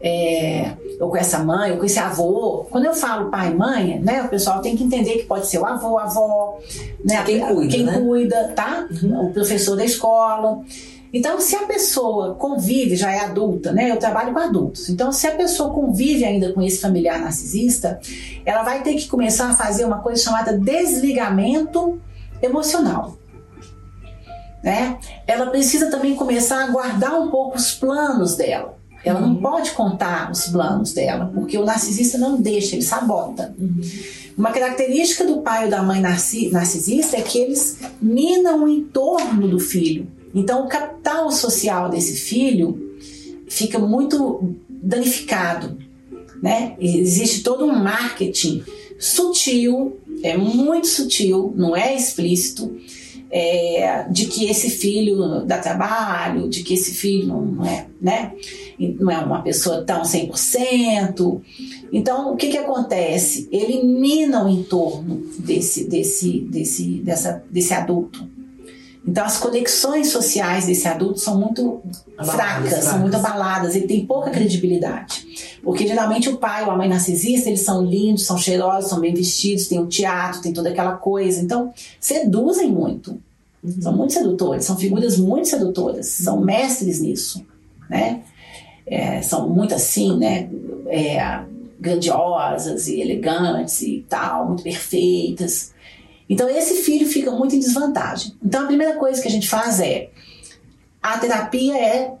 é, ou com essa mãe, ou com esse avô. Quando eu falo pai e mãe, né, o pessoal tem que entender que pode ser o avô, a avó, né, quem cuida, quem né? cuida tá? Uhum. O professor da escola. Então, se a pessoa convive, já é adulta, né? Eu trabalho com adultos. Então, se a pessoa convive ainda com esse familiar narcisista, ela vai ter que começar a fazer uma coisa chamada desligamento emocional. Né? Ela precisa também começar a guardar um pouco os planos dela. Ela uhum. não pode contar os planos dela, porque o narcisista não deixa, ele sabota. Uhum. Uma característica do pai ou da mãe narcisista é que eles minam o entorno do filho. Então, o capital social desse filho fica muito danificado. Né? Existe todo um marketing sutil, é muito sutil, não é explícito, é, de que esse filho dá trabalho, de que esse filho não é, né, não é uma pessoa tão 100%. Então, o que, que acontece? Ele mina o entorno desse, desse, desse, dessa, desse adulto. Então, as conexões sociais desse adulto são muito abaladas, fracas, fracas, são muito abaladas, ele tem pouca credibilidade. Porque geralmente o pai ou a mãe narcisista, eles são lindos, são cheirosos, são bem vestidos, tem o teatro, tem toda aquela coisa. Então, seduzem muito. Uhum. São muito sedutores, são figuras muito sedutoras, são mestres nisso, né? É, são muito assim, né? É, grandiosas e elegantes e tal, muito perfeitas. Então esse filho fica muito em desvantagem. Então a primeira coisa que a gente faz é a terapia é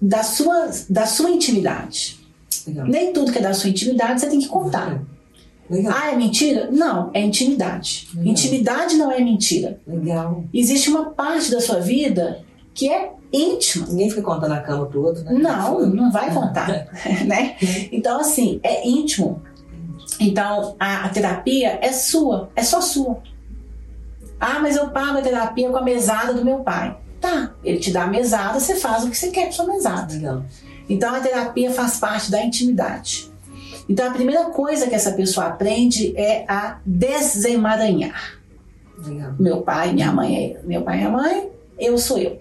da sua, da sua intimidade. Legal. Nem tudo que é da sua intimidade você tem que contar. Legal. Ah, é mentira? Não, é intimidade. Legal. Intimidade não é mentira. Legal. Existe uma parte da sua vida que é íntima. Ninguém fica contando a cama pro outro, né? Não, não vai contar, né? Então, assim, é íntimo. Então, a, a, terapia é sua, é só sua. Ah, mas eu pago a terapia com a mesada do meu pai. Tá, ele te dá a mesada, você faz o que você quer com a sua mesada. Legal. Então, a terapia faz parte da intimidade. Então, a primeira coisa que essa pessoa aprende é a desemaranhar. Legal. Meu pai, minha mãe é meu pai e minha mãe, eu sou eu.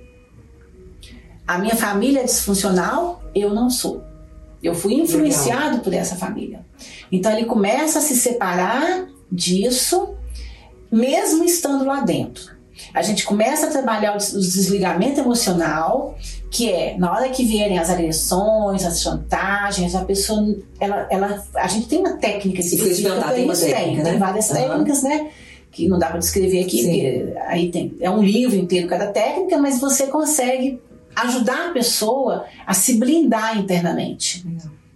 A minha família é disfuncional, eu não sou. Eu fui influenciado Legal. por essa família. Então ele começa a se separar disso, mesmo estando lá dentro. A gente começa a trabalhar o desligamento emocional, que é na hora que vierem as agressões, as chantagens, a pessoa, ela, ela, a gente tem uma técnica específica para isso, tem, técnica, né? tem várias uhum. técnicas, né? Que não dá para descrever aqui, porque aí tem é um livro inteiro cada técnica, mas você consegue ajudar a pessoa a se blindar internamente,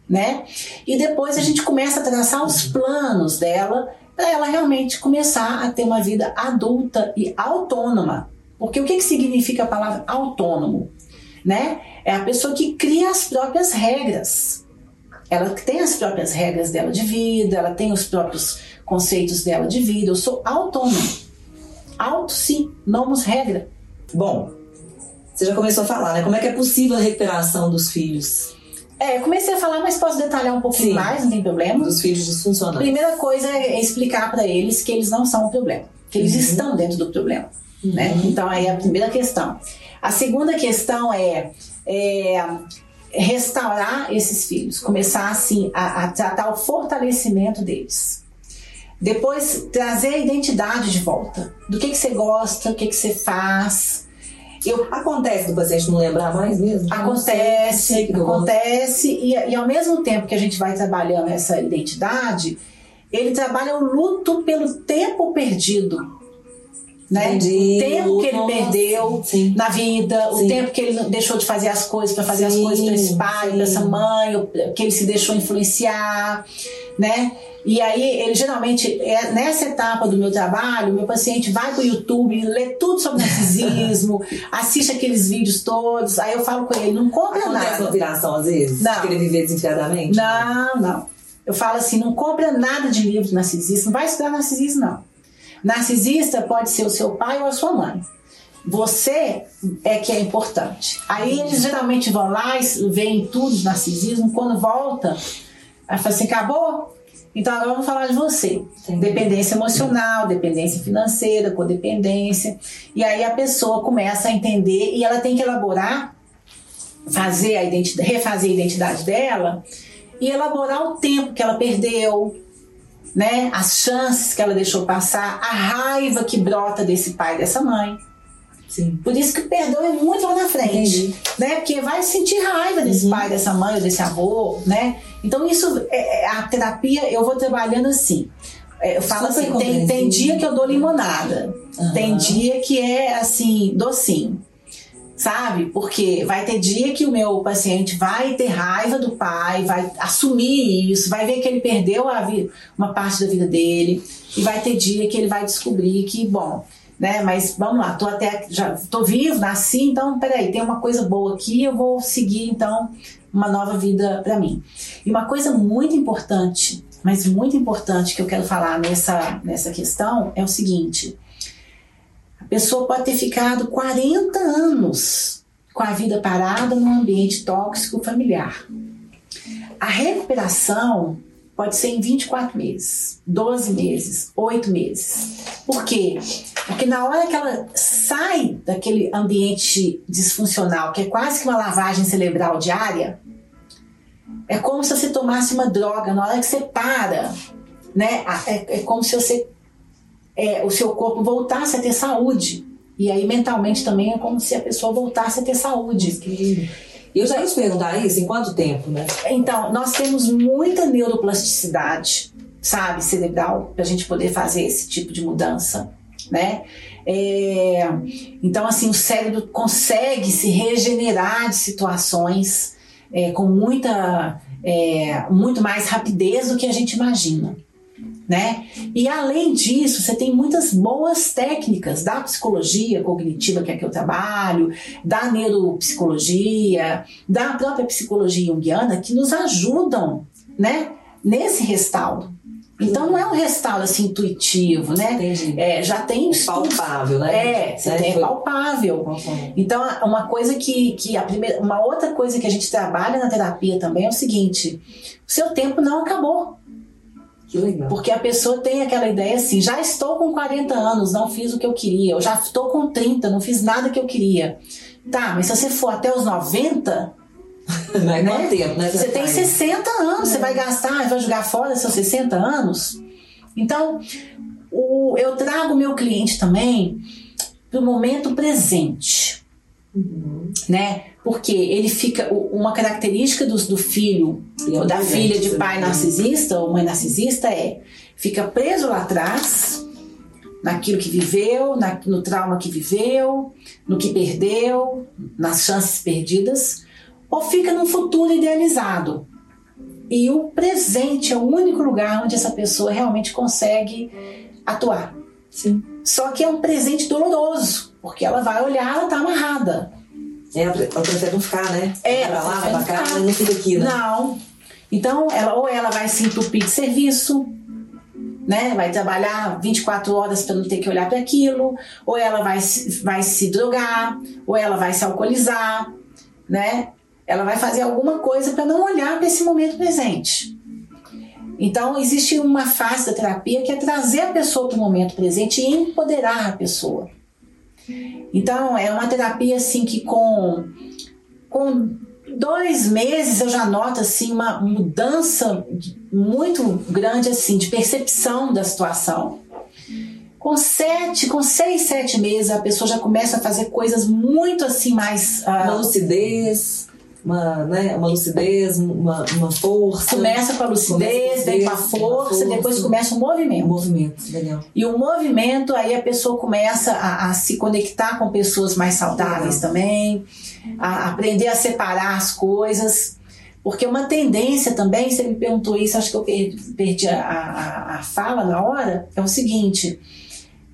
né? E depois a gente começa a traçar os planos dela para ela realmente começar a ter uma vida adulta e autônoma. Porque o que, que significa a palavra autônomo? Né? É a pessoa que cria as próprias regras. Ela tem as próprias regras dela de vida, ela tem os próprios conceitos dela de vida. Eu sou autônomo. Auto sim, nomos regra. Bom, você já começou a falar, né? Como é que é possível a recuperação dos filhos? É, comecei a falar, mas posso detalhar um pouquinho Sim, mais, não tem problema. Dos filhos disfuncionais. Primeira coisa é explicar para eles que eles não são o problema, que eles uhum. estão dentro do problema. Né? Uhum. Né? Então, aí é a primeira questão. A segunda questão é, é restaurar esses filhos, começar assim a, a tratar o fortalecimento deles. Depois, trazer a identidade de volta. Do que, que você gosta, o que, que você faz, eu, acontece do paciente não lembrar mais mesmo? Acontece, acontece, e, e ao mesmo tempo que a gente vai trabalhando essa identidade, ele trabalha o luto pelo tempo perdido. Né? Entendi. O tempo que ele Nossa. perdeu Sim. na vida, Sim. o tempo que ele deixou de fazer as coisas para fazer Sim. as coisas para esse pai, para essa mãe, que ele se deixou influenciar, né? E aí, ele geralmente, é, nessa etapa do meu trabalho, meu paciente vai para o YouTube, lê tudo sobre narcisismo, assiste aqueles vídeos todos, aí eu falo com ele, não compra Acontece nada. Acontece uma viração às vezes? Não. Querer viver desenfreadamente? Não, não. Eu falo assim, não compra nada de livro de narcisista, não vai estudar narcisismo, não. Narcisista pode ser o seu pai ou a sua mãe. Você é que é importante. Aí eles geralmente vão lá e veem tudo de narcisismo, quando volta, aí fala assim, acabou? Então agora vamos falar de você. Dependência emocional, dependência financeira, codependência. E aí a pessoa começa a entender e ela tem que elaborar, fazer a identidade, refazer a identidade dela e elaborar o tempo que ela perdeu, né? As chances que ela deixou passar, a raiva que brota desse pai dessa mãe. Sim. Por isso que o perdão é muito lá na frente, Entendi. né? Porque vai sentir raiva desse uhum. pai, dessa mãe, desse avô, né? Então isso, é, é, a terapia eu vou trabalhando assim. É, eu falo assim, tem, tem dia que eu dou limonada, uhum. tem dia que é assim, docinho sabe? Porque vai ter dia que o meu paciente vai ter raiva do pai, vai assumir isso, vai ver que ele perdeu a vida, uma parte da vida dele, e vai ter dia que ele vai descobrir que, bom, né? Mas vamos lá, tô até já tô vivo, nasci, então peraí, tem uma coisa boa aqui, eu vou seguir então uma nova vida para mim. E uma coisa muito importante, mas muito importante que eu quero falar nessa nessa questão é o seguinte: a pessoa pode ter ficado 40 anos com a vida parada num ambiente tóxico familiar. A recuperação pode ser em 24 meses, 12 meses, 8 meses. Por quê? Porque na hora que ela sai daquele ambiente disfuncional, que é quase que uma lavagem cerebral diária, é como se você tomasse uma droga. Na hora que você para, né, é, é como se você, é, o seu corpo voltasse a ter saúde. E aí mentalmente também é como se a pessoa voltasse a ter saúde. E eu já ia te perguntar isso, em quanto tempo, né? Então, nós temos muita neuroplasticidade, sabe, cerebral, para a gente poder fazer esse tipo de mudança, né? É, então, assim, o cérebro consegue se regenerar de situações é, com muita, é, muito mais rapidez do que a gente imagina. Né? E além disso, você tem muitas boas técnicas da psicologia cognitiva, que é que eu trabalho, da neuropsicologia, da própria psicologia junguiana, que nos ajudam né, nesse restauro. Então não é um restauro assim intuitivo, né? Entendi. É, já tem É palpável, né? É, você Né? tem, é palpável. Então, uma coisa que, que a primeira, uma outra coisa que a gente trabalha na terapia também é o seguinte: o seu tempo não acabou. Que legal. Porque a pessoa tem aquela ideia assim: já estou com 40 anos, não fiz o que eu queria, eu já estou com 30, não fiz nada que eu queria. Tá, mas se você for até os 90, Vai né? quanto tempo, né? Você tem vai- 60 anos, você vai gastar, vai jogar fora seus 60 anos. Então, o- eu trago o meu cliente também para o momento presente, Uhum. né? Porque ele fica. Uma característica do, do filho ou da presente, filha de pai narcisista ou mãe narcisista é fica preso lá atrás naquilo que viveu, na- no trauma que viveu, no que perdeu, nas chances perdidas, ou fica num futuro idealizado. E o presente é o único lugar onde essa pessoa realmente consegue atuar. Sim. Só que é um presente doloroso, porque ela vai olhar, ela tá amarrada. É, ela prefere não ficar, né? É, pra lá, vai pra cá, mas não fica aqui, né? Não. Então, ela, ou ela vai se entupir de serviço, né? Vai trabalhar 24 horas para não ter que olhar para aquilo, ou ela vai, se- vai se drogar, ou ela vai se alcoolizar, né? Ela vai fazer alguma coisa para não olhar para esse momento presente. Então, existe uma fase da terapia que é trazer a pessoa para o momento presente e empoderar a pessoa. Então, é uma terapia assim que com, com dois meses eu já noto assim uma mudança muito grande assim de percepção da situação. Com sete, com seis, sete meses a pessoa já começa a fazer coisas muito assim mais Uma lucidez, uma, né, uma lucidez, uma, uma força. começa com a lucidez, vem com a lucidez, com a força, depois força. começa o movimento. movimento, legal. E o movimento, aí a pessoa começa a, a se conectar com pessoas mais saudáveis Legal. também, a aprender a separar as coisas. Porque uma tendência também, você me perguntou isso, acho que eu perdi, perdi a, a, a fala na hora, é o seguinte: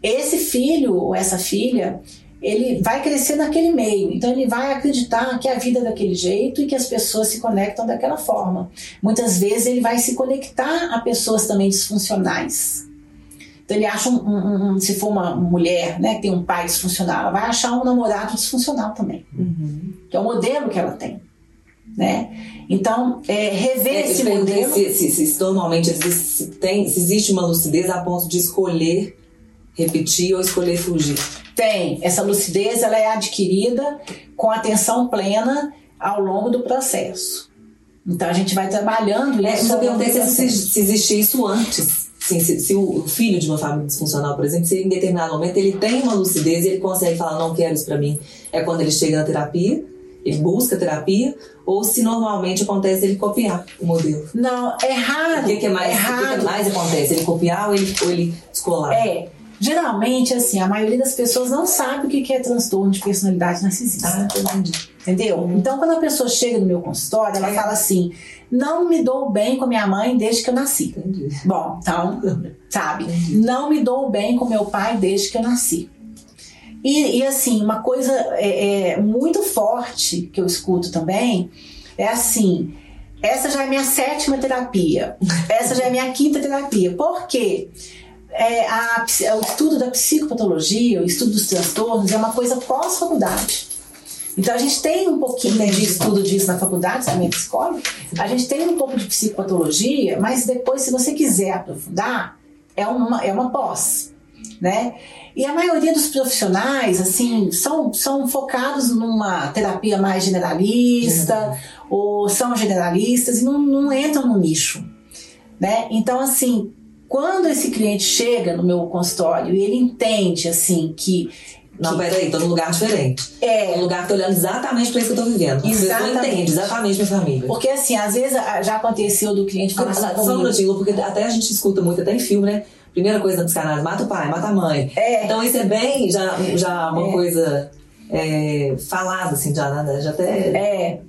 esse filho ou essa filha, ele vai crescer naquele meio, então ele vai acreditar que a vida é daquele jeito e que as pessoas se conectam daquela forma. Muitas vezes ele vai se conectar a pessoas também disfuncionais. Então ele acha um, um- um- se for uma mulher, né, que tem um pai disfuncional, ela vai achar um namorado disfuncional também, Uhum. que é o modelo que ela tem, né? Então é, rever É, esse modelo. se, se, se normalmente existe, se tem, se existe uma lucidez a ponto de escolher repetir ou escolher fugir. Tem essa lucidez, ela é adquirida com atenção plena ao longo do processo. Então a gente vai trabalhando É, isso. mas eu perguntei se, se existia isso antes. Sim, se, se o filho de uma família disfuncional, por exemplo, se em determinado momento ele tem uma lucidez e ele consegue falar, não quero isso pra mim, é quando ele chega na terapia, ele busca terapia, ou se normalmente acontece ele copiar o modelo. Não, é raro. O que, que é mais, é o que que raro. mais acontece? Ele copiar ou ele, ou ele descolar? É, geralmente, assim, a maioria das pessoas não sabe o que é transtorno de personalidade narcisista. Ah, entendi. Entendeu? Então, quando a pessoa chega no meu consultório, ela É. fala assim: não me dou bem com minha mãe desde que eu nasci. Entendi. Bom, então, sabe? Entendi. Não me dou bem com meu pai desde que eu nasci. E, e, assim, uma coisa é, é, muito forte que eu escuto também é assim: essa já é minha sétima terapia, essa já é minha quinta terapia. Por quê? É, a o estudo da psicopatologia, o estudo dos transtornos é uma coisa pós-faculdade. Então a gente tem um pouquinho de estudo disso na faculdade, também é psicóloga. A gente tem um pouco de psicopatologia, mas depois, se você quiser aprofundar, é uma, é uma pós, né? E a maioria dos profissionais, assim, são, são focados numa terapia mais generalista, ou são generalistas e não, não entram no nicho, né? Então, assim, quando esse cliente chega no meu consultório e ele entende, assim, que Não, peraí, tô num lugar diferente. É. Um lugar que tô olhando exatamente pra isso que eu tô vivendo. Exatamente. entendem exatamente minha família. Porque assim, às vezes já aconteceu do cliente falar assim Só um minutinho, porque até a gente escuta muito, até em filme, né? Primeira coisa na psicanálise, mata o pai, mata a mãe. É. Então isso é bem, já, já uma É. coisa é, falada, assim, já, né? já até... É.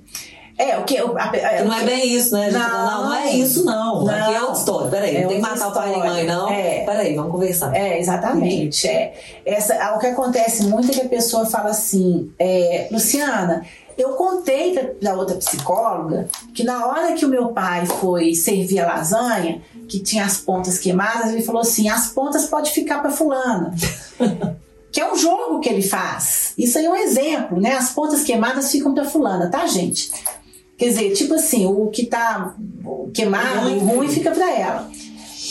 É, o que. a- a- Não é bem isso, né? Não. não, não é isso, não. Não. Aqui é outra história. Peraí, É não tem que matar o pai e a história. mãe, não. É. Peraí, vamos conversar. É, exatamente. É. Essa, o que acontece muito é que a pessoa fala assim, é, Luciana, eu contei pra outra psicóloga que na hora que o meu pai foi servir a lasanha, que tinha as pontas queimadas, ele falou assim: as pontas pode ficar para fulana. que é um jogo que ele faz. Isso aí é um exemplo, né? As pontas queimadas ficam para fulana, tá, gente? Quer dizer, tipo assim, o que tá queimado, Ruim. ruim fica para ela.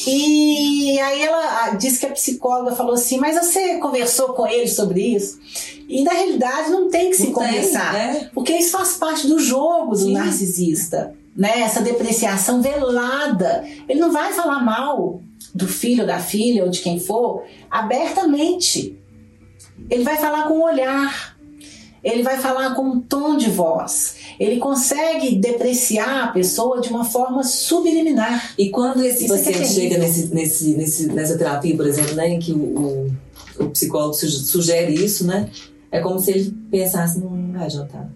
E aí ela disse que a psicóloga falou assim, mas você conversou com ele sobre isso? E na realidade não tem que se Não tem, conversar, né? porque isso faz parte do jogo do Sim. narcisista, né? Essa depreciação velada. Ele não vai falar mal do filho, da filha ou de quem for abertamente. Ele vai falar com o olhar. Ele vai falar com um tom de voz. Ele consegue depreciar a pessoa de uma forma subliminar. E quando esse Isso é que é paciente chega nesse, nesse, nesse, nessa terapia, por exemplo, né, em que o, o, o psicólogo suge- sugere isso, né? É como se ele pensasse, não vai adiantar.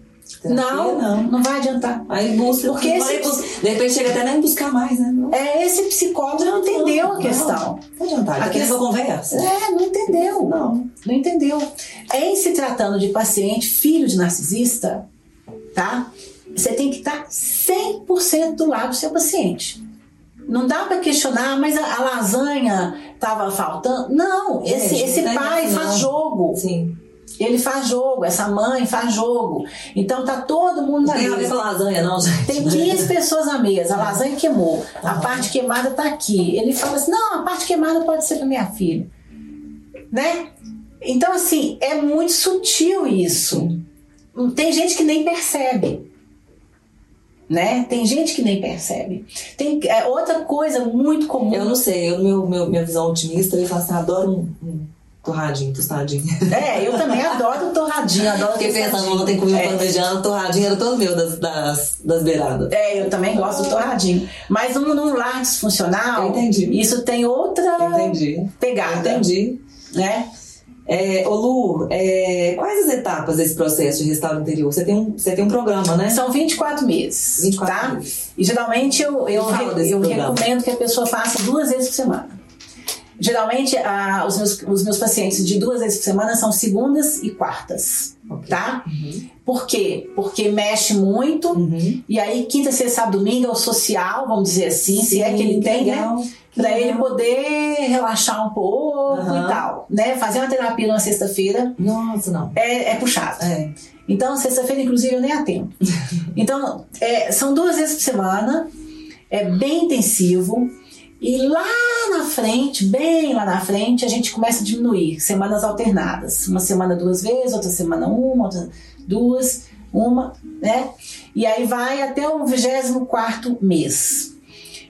Não, não. não vai adiantar. Aí busca, Porque esse- bus- de repente chega até nem buscar mais, né? Não, É, esse psicólogo não entendeu a não. questão. não adiantar. A questão- conversa. É, não entendeu. Não. Não entendeu. Em se tratando de paciente filho de narcisista, tá? Você tem que estar 100% do lado do seu paciente. Não dá para questionar, mas a, a lasanha estava faltando. Não, esse, esse não tem pai faz jogo. Sim. Ele faz jogo, essa mãe faz jogo. Então tá todo mundo na tem a mesa. lasanha, não, gente. Tem 15 pessoas na mesa, a lasanha queimou, a parte queimada tá aqui. Ele fala assim: não, a parte queimada pode ser para minha filha. Né? Então, assim, é muito sutil isso. Tem gente que nem percebe. Né? Tem gente que nem percebe. Tem é, outra coisa muito comum. Eu não sei, eu, meu, meu, minha visão otimista, eu falo assim, adoro um, um torradinho, tostadinho. É, eu também adoro torradinha, adoro Fiquei pensando, ontem comi um É. parmegiana, torradinho era todo meu das, das, das beiradas. É, eu também gosto do torradinho. Mas num, num lar disfuncional, Eu entendi. isso tem outra Entendi. pegada. Entendi. Né? É, ô Lu, é, quais as etapas desse processo de restauro interior? Você tem um, você tem um programa, né? São 24 meses. 24 tá? meses. E geralmente eu, eu, eu programa. recomendo que a pessoa faça duas vezes por semana. Geralmente ah, os, meus, os meus pacientes de duas vezes por semana são segundas e quartas. Ok. Tá? Uhum. Por quê? Porque mexe muito. Uhum. E aí, quinta, sexta, sábado, domingo é o social, vamos dizer assim, se é que ele tem, né? legal. Pra Legal. ele poder relaxar um pouco Aham. e tal. Né? Fazer uma terapia numa sexta-feira Nossa, não. é, é puxado. É. Então, sexta-feira, inclusive, eu nem atendo. Então, é, são duas vezes por semana, é bem intensivo. E lá na frente, bem lá na frente, a gente começa a diminuir, semanas alternadas. Uma semana duas vezes, outra semana uma, outra duas, uma, né? E aí vai até o 24 mês.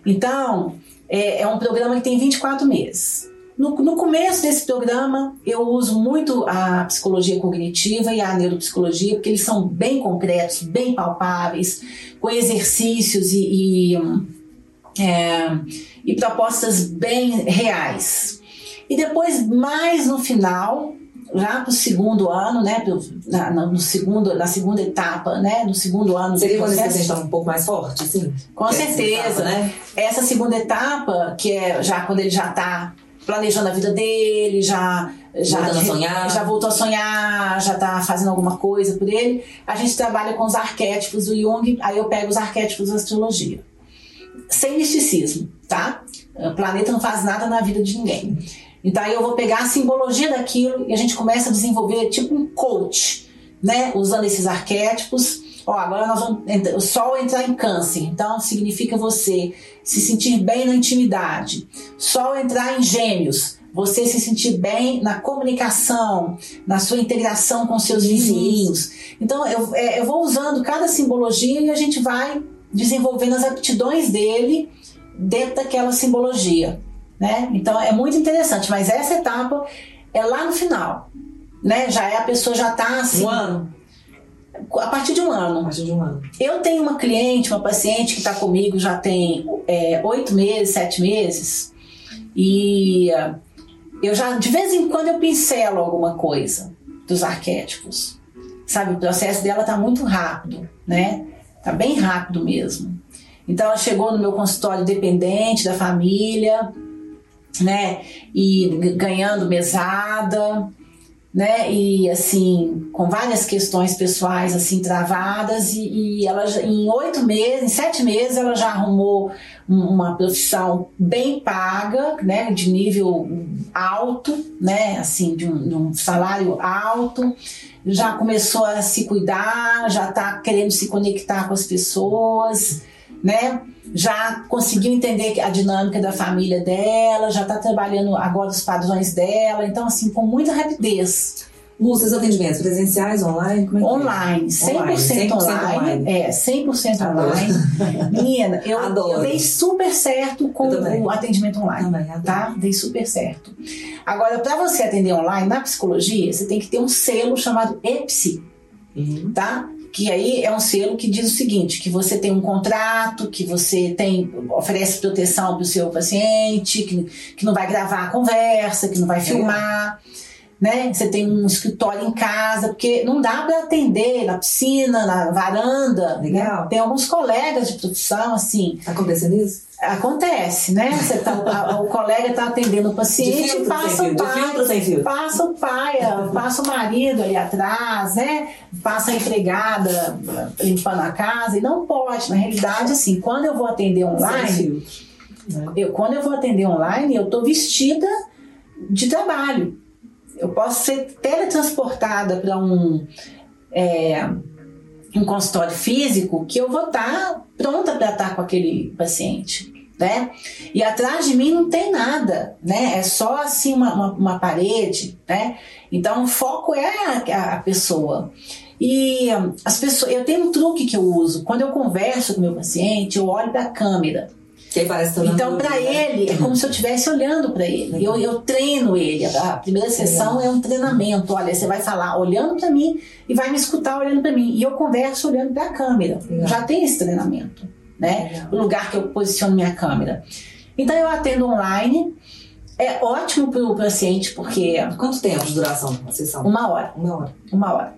Então, é, é um programa que tem 24 meses. No, no começo desse programa, eu uso muito a psicologia cognitiva e a neuropsicologia, porque eles são bem concretos, bem palpáveis, com exercícios e, e, é, e propostas bem reais. E depois, mais no final, já para o segundo ano, né, na, no segundo, na segunda etapa, né, no segundo ano Seria do quando paciente está um pouco mais forte, assim? com é essa certeza, etapa, né? Essa segunda etapa, que é já quando ele já está planejando a vida dele, já já, sonhar. já voltou a sonhar, já está fazendo alguma coisa por ele, a gente trabalha com os arquétipos do Jung, aí eu pego os arquétipos da astrologia. Sem misticismo, tá? O planeta não faz nada na vida de ninguém. Então aí eu vou pegar a simbologia daquilo e a gente começa a desenvolver tipo um coach, né? Usando esses arquétipos. Ó, agora nós vamos. O Sol entrar em Câncer, então significa você se sentir bem na intimidade. Sol entrar em Gêmeos, você se sentir bem na comunicação, na sua integração com seus vizinhos. Então eu, é, eu vou usando cada simbologia e a gente vai desenvolvendo as aptidões dele dentro daquela simbologia. Né? Então é muito interessante, mas essa etapa é lá no final. né? Já é a pessoa já tá assim. Um ano? A partir de um A ano. partir de um ano. Eu tenho uma cliente, uma paciente que está comigo já tem é, oito meses, sete meses, e eu já, de vez em quando, eu pincelo alguma coisa dos arquétipos. Sabe, o processo dela está muito rápido, né? Tá bem rápido mesmo. Então, ela chegou no meu consultório dependente da família, né? E ganhando mesada, né? E assim, com várias questões pessoais assim travadas e, e ela em oito meses, em sete meses ela já arrumou um- uma profissão bem paga, né? De nível alto, né? Assim, de um, de um salário alto. Já começou a se cuidar, já está querendo se conectar com as pessoas, né? Já conseguiu entender a dinâmica da família dela, já está trabalhando agora os padrões dela, então assim, com muita rapidez. Lu, seus atendimentos presenciais, online? Como é é? Online, 100%, 100% online, online. É, 100% Adoro. online. Menina, eu, eu dei super certo com o atendimento online. Também, adoro. Tá? Dei super certo. Agora, para você atender online na psicologia, você tem que ter um selo chamado EPSI, Uhum. tá? Que aí é um selo que diz o seguinte, que você tem um contrato, que você tem oferece proteção para o seu paciente, que, que não vai gravar a conversa, que não vai filmar, né? Você tem um escritório em casa, porque não dá para atender na piscina, na varanda. Legal. Né? Tem alguns colegas de profissão assim, acontecendo isso? Acontece, né? Você tá, a- o colega está atendendo o paciente, filtro passa o pai, filtro passa o pai, passa o marido ali atrás, né? Passa a empregada limpando a casa e não pode. Na realidade, assim, quando eu vou atender online, né? eu, quando eu vou atender online, eu tô vestida de trabalho. Eu posso ser teletransportada para um, é, um consultório físico que eu vou estar pronta para estar com aquele paciente. Né? E atrás de mim não tem nada, né? É só assim uma, uma, uma parede, né? Então o foco é a, a pessoa. E as pessoas, eu tenho um truque que eu uso. Quando eu converso com meu paciente, eu olho para a câmera. Parece Então, para né? ele, é como se eu estivesse olhando para ele. Eu, eu treino ele. A primeira sessão é um treinamento. Olha, você vai falar olhando para mim e vai me escutar olhando para mim. E eu converso olhando para a câmera. Já tem esse treinamento, né? O lugar que eu posiciono minha câmera. Então, eu atendo online. É ótimo para o paciente, porque Quanto tempo de duração a sessão? uma hora Uma hora. uma hora,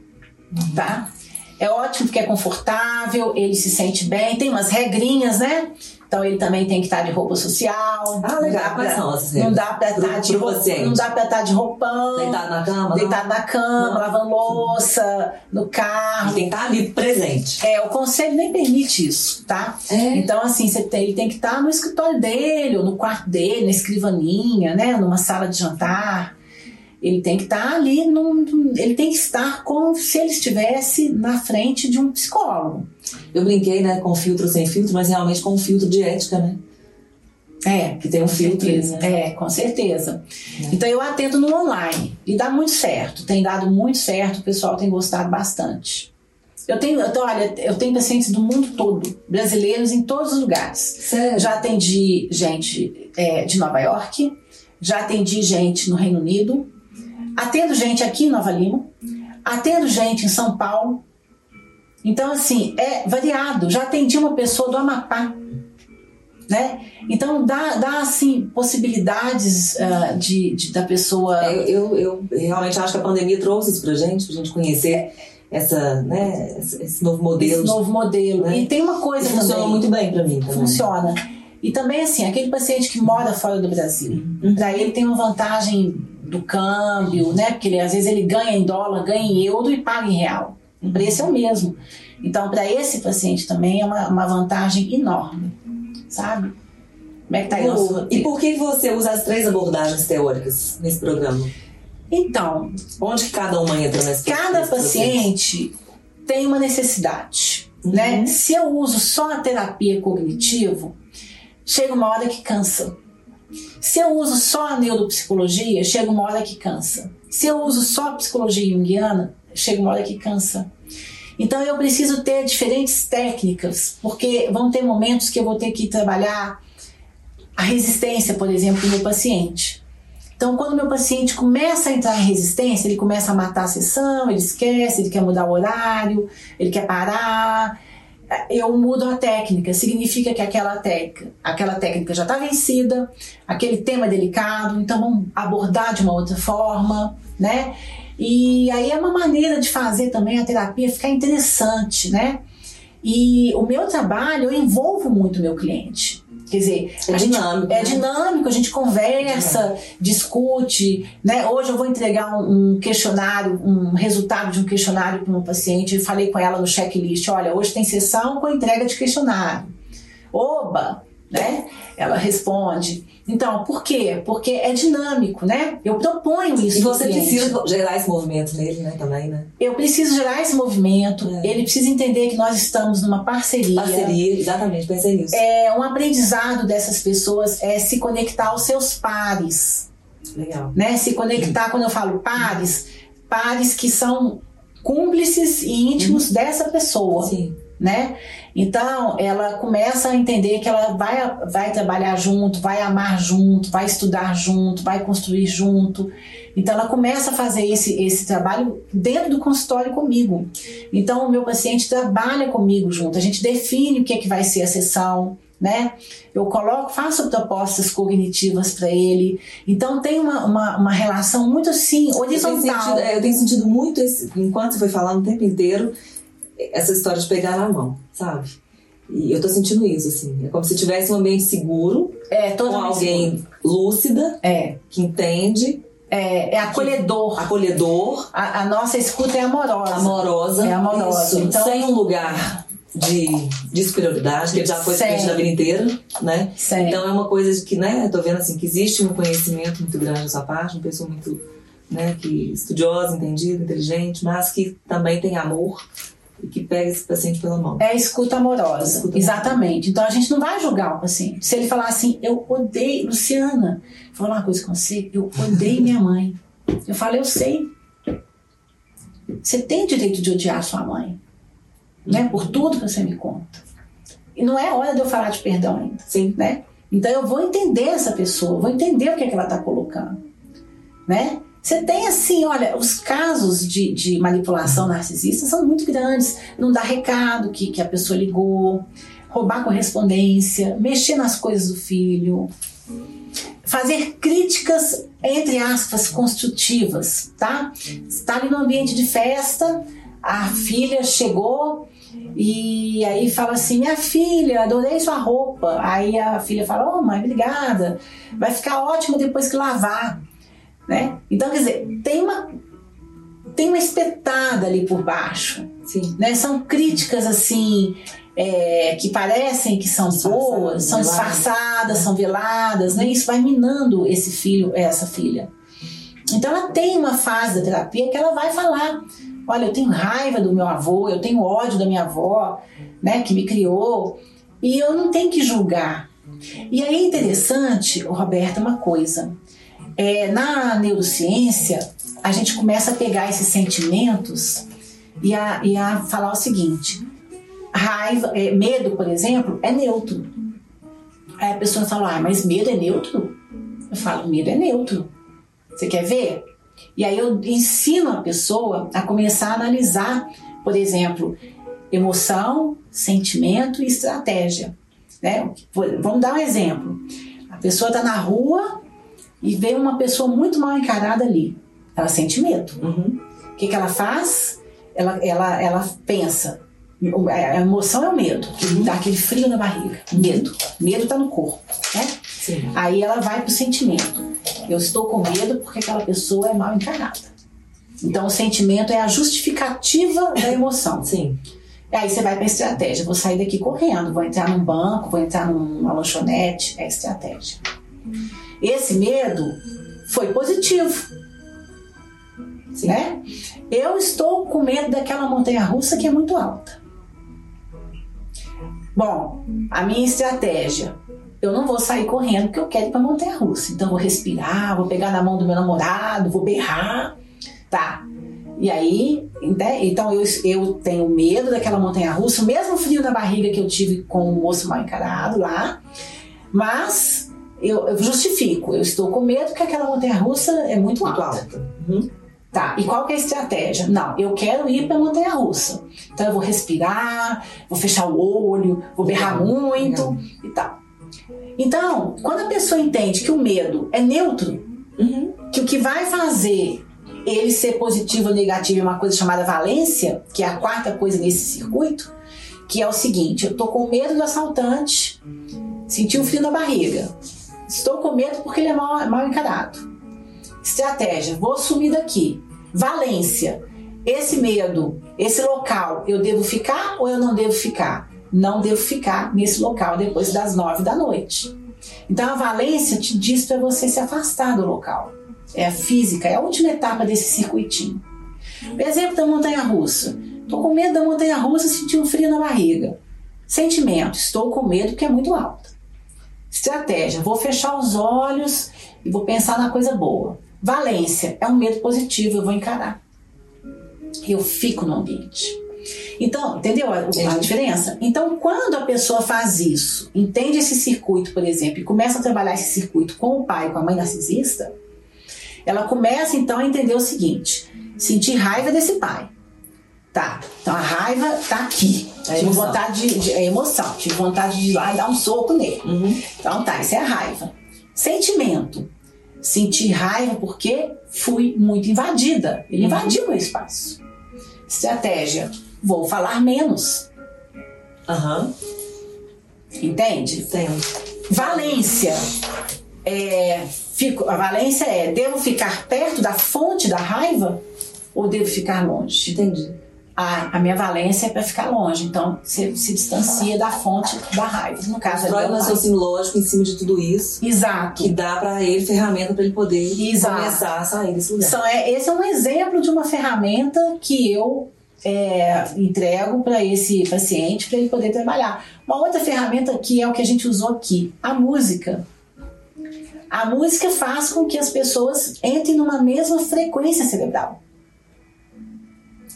tá? É ótimo porque é confortável, ele se sente bem, tem umas regrinhas, né? Então ele também tem que estar de roupa social. Ah, legal. Não Quais são essas Não dá pra estar de roupa, paciente. não dá pra estar de roupão, Deitado na cama? não? deitado na cama, Não. lavando louça, no carro. Tem que estar ali presente. É, o conselho nem permite isso, tá? É. Então, assim, você tem, ele tem que estar no escritório dele, ou no quarto dele, na escrivaninha, né? Numa sala de jantar. Ele tem que estar ali, num, ele tem que estar como se ele estivesse na frente de um psicólogo. Eu brinquei, né, com filtro sem filtro, mas realmente com um filtro de ética, né? É, Que tem um filtro, né? É, com certeza. É. Então eu atendo no online e dá muito certo, tem dado muito certo, o pessoal tem gostado bastante. Eu tenho, tô- olha, eu tenho pacientes do mundo todo, brasileiros em todos os lugares. Sério? Já atendi gente é, de Nova York, já atendi gente no Reino Unido, atendo gente aqui em Nova Lima, atendo gente em São Paulo. Então, assim, é variado. Já atendi uma pessoa do Amapá, né? Então, dá, dá assim, possibilidades ah, de, de- da pessoa... É, Eu, eu, eu realmente acho que a pandemia trouxe isso pra gente, pra gente conhecer essa, né, esse novo modelo. esse novo modelo. né? E tem uma coisa funcionou também. muito bem pra mim também. Funciona. E também, assim, aquele paciente que mora fora do Brasil, para ele tem uma vantagem do câmbio, né? Porque ele, às vezes ele ganha em dólar, ganha em euro e paga em real. O preço é o mesmo. Então, para esse paciente também é uma, uma vantagem enorme, sabe? Como é que tá aí nosso Lu, E por que você usa as três abordagens teóricas nesse programa? Então, Onde que cada uma entra nesse cada paciente tem uma necessidade, Uhum. né? Se eu uso só a terapia cognitivo, chega uma hora que cansa. Se eu uso só a neuropsicologia, chega uma hora que cansa. Se eu uso só a psicologia junguiana, chega uma hora que cansa. Então eu preciso ter diferentes técnicas, porque vão ter momentos que eu vou ter que trabalhar a resistência, por exemplo, do meu paciente. Então, quando meu paciente começa a entrar em resistência, ele começa a matar a sessão, ele esquece, ele quer mudar o horário, ele quer parar, eu mudo a técnica. Significa que aquela técnica, aquela técnica já está vencida, aquele tema é delicado, então vamos abordar de uma outra forma, né? E aí é uma maneira de fazer também a terapia ficar interessante, né? E o meu trabalho, eu envolvo muito o meu cliente. Quer dizer, é a dinâmico, gente, é né? dinâmico, a gente conversa, é discute, né? Hoje eu vou entregar um, um, questionário, um resultado de um questionário para um paciente. Eu falei com ela no checklist, olha, hoje tem sessão com entrega de questionário. Oba, né? Ela responde. Então, por quê? Porque é dinâmico, né? Eu proponho isso. E você precisa gerar esse movimento nele, né? Também, né? Eu preciso gerar esse movimento. É. Ele precisa entender que nós estamos numa parceria. Parceria, exatamente, pensei nisso. É, um aprendizado dessas pessoas é se conectar aos seus pares. Legal. Né? Se conectar, quando eu falo pares, pares que são cúmplices e íntimos uhum. dessa pessoa. Sim né? Então ela começa a entender que ela vai, vai trabalhar junto, vai amar junto, vai estudar junto, vai construir junto. Então ela começa a fazer esse, esse trabalho dentro do consultório comigo. Então o meu paciente trabalha comigo junto, a gente define o que é que vai ser a sessão, né? Eu coloco, faço propostas cognitivas para ele. Então tem uma, uma, uma, relação muito assim, horizontal. Eu tenho sentido, eu tenho sentido muito, esse, enquanto você foi falando o tempo inteiro, essa história de pegar na mão, sabe? E eu tô sentindo isso, assim. É como se tivesse um ambiente seguro, é, com alguém seguro. lúcida, é. que entende. É, é acolhedor. Que, acolhedor. A, a, nossa escuta é amorosa. Amorosa. É amorosa. Isso. Então, sem um lugar de, de superioridade, que já foi experiente na vida inteira, né? Sem. Então é uma coisa que, né, eu tô vendo assim, que existe um conhecimento muito grande da sua parte, uma pessoa muito, né, que estudiosa, entendida, inteligente, mas que também tem amor que pega esse paciente pela mão. É escuta amorosa. Escuta Exatamente. Então a gente não vai julgar o paciente. Se ele falar assim, eu odeio, Luciana, vou falar uma coisa com você, eu odeio minha mãe. Eu falo, eu sei. Você tem direito de odiar sua mãe, né? Por tudo que você me conta. E não é hora de eu falar de perdão ainda. Sim. Né? Então eu vou entender essa pessoa, vou entender o que, é que ela está colocando. Né? Você tem assim, olha, os casos de, de manipulação narcisista são muito grandes. Não dar recado que, que a pessoa ligou, roubar correspondência, mexer nas coisas do filho, fazer críticas, entre aspas, construtivas, tá? Está ali no ambiente de festa, a filha chegou e aí fala assim: Minha filha, adorei sua roupa. Aí a filha fala: Oh, mãe, obrigada. Vai ficar ótimo depois que lavar. Né? Então, quer dizer, tem uma, tem uma espetada ali por baixo. Sim. Né? São críticas assim é, que parecem que são boas, são disfarçadas, são veladas, né? Isso vai minando esse filho, essa filha. Então ela tem uma fase da terapia que ela vai falar: olha, eu tenho raiva do meu avô, eu tenho ódio da minha avó, né, que me criou, e eu não tenho que julgar. E aí é interessante, Roberta, uma coisa. É, na neurociência, a gente começa a pegar esses sentimentos e a, e a falar o seguinte: raiva, é, medo, por exemplo, é neutro. Aí a pessoa fala, ah, mas medo é neutro? Eu falo, medo é neutro. Você quer ver? E aí eu ensino a pessoa a começar a analisar, por exemplo, emoção, sentimento e estratégia. Né? Vamos dar um exemplo. A pessoa está na rua e vê uma pessoa muito mal encarada ali. Ela sente medo. Uhum. O que, que ela faz? Ela, ela, ela pensa. A emoção é o medo, Uhum. dá aquele frio na barriga. Medo. Medo está no corpo. Né? Sim. Aí ela vai pro sentimento. Eu estou com medo porque aquela pessoa é mal encarada. Então o sentimento é a justificativa da emoção. Sim. Aí você vai para a estratégia. Vou sair daqui correndo, vou entrar num banco, vou entrar numa lanchonete. É a estratégia. Esse medo foi positivo. Né? Eu estou com medo daquela montanha russa que é muito alta. Bom, a minha estratégia. Eu não vou sair correndo porque eu quero ir para montanha russa. Então eu vou respirar, vou pegar na mão do meu namorado, vou berrar. Tá. E aí, né? então eu, eu tenho medo daquela montanha russa, o mesmo frio na barriga que eu tive com o moço mal encarado lá, mas eu, eu justifico, eu estou com medo porque aquela montanha russa é muito, Muito alta. alta. Uhum. Tá, e qual que é a estratégia? Não, eu quero ir para montanha russa. Então eu vou respirar, vou fechar o olho, vou berrar muito e tal. Então, quando a pessoa entende que o medo é neutro, Uhum. que o que vai fazer ele ser positivo ou negativo é uma coisa chamada valência, que é a quarta coisa nesse circuito, que é o seguinte: eu tô com medo do assaltante, senti um frio na barriga. Estou com medo porque ele é mal, mal encarado. Estratégia: vou sumir daqui. Valência: esse medo, esse local, eu devo ficar ou eu não devo ficar? Não devo ficar nesse local depois das nove da noite. Então a valência te diz para você se afastar do local. É a física, é a última etapa desse circuitinho. O exemplo da montanha russa. Estou com medo da montanha russa, senti um frio na barriga. Sentimento, estou com medo porque é muito alta. Estratégia, vou fechar os olhos e vou pensar na coisa boa. Valência, é um medo positivo, eu vou encarar. Eu fico no ambiente. Então, entendeu a, diferença? Então, quando a pessoa faz isso, entende esse circuito, por exemplo, e começa a trabalhar esse circuito com o pai com a mãe narcisista, ela começa então a entender o seguinte: sentir raiva desse pai. Tá, então a raiva tá aqui. É tive emoção. vontade de, de- é emoção, tive vontade de ir lá e dar um soco nele. Uhum. Então tá, isso é a raiva. Sentimento. Sentir raiva porque fui muito invadida. Ele Uhum. invadiu meu espaço. Estratégia. Vou falar menos. Aham. Entende? Entendo. Valência. É, fico, a valência é: devo ficar perto da fonte da raiva ou devo ficar longe? Entendi. A, a minha valência é para ficar longe, então você se distancia da fonte da raiva. No caso, Constrói é um raciocínio lógico em cima de tudo isso, Exato. que dá pra ele ferramenta pra ele poder Exato. começar a sair desse lugar. São, é, esse é um exemplo de uma ferramenta que eu é, entrego para esse paciente para ele poder trabalhar. Uma outra ferramenta que é o que a gente usou aqui, a música. A música faz com que as pessoas entrem numa mesma frequência cerebral.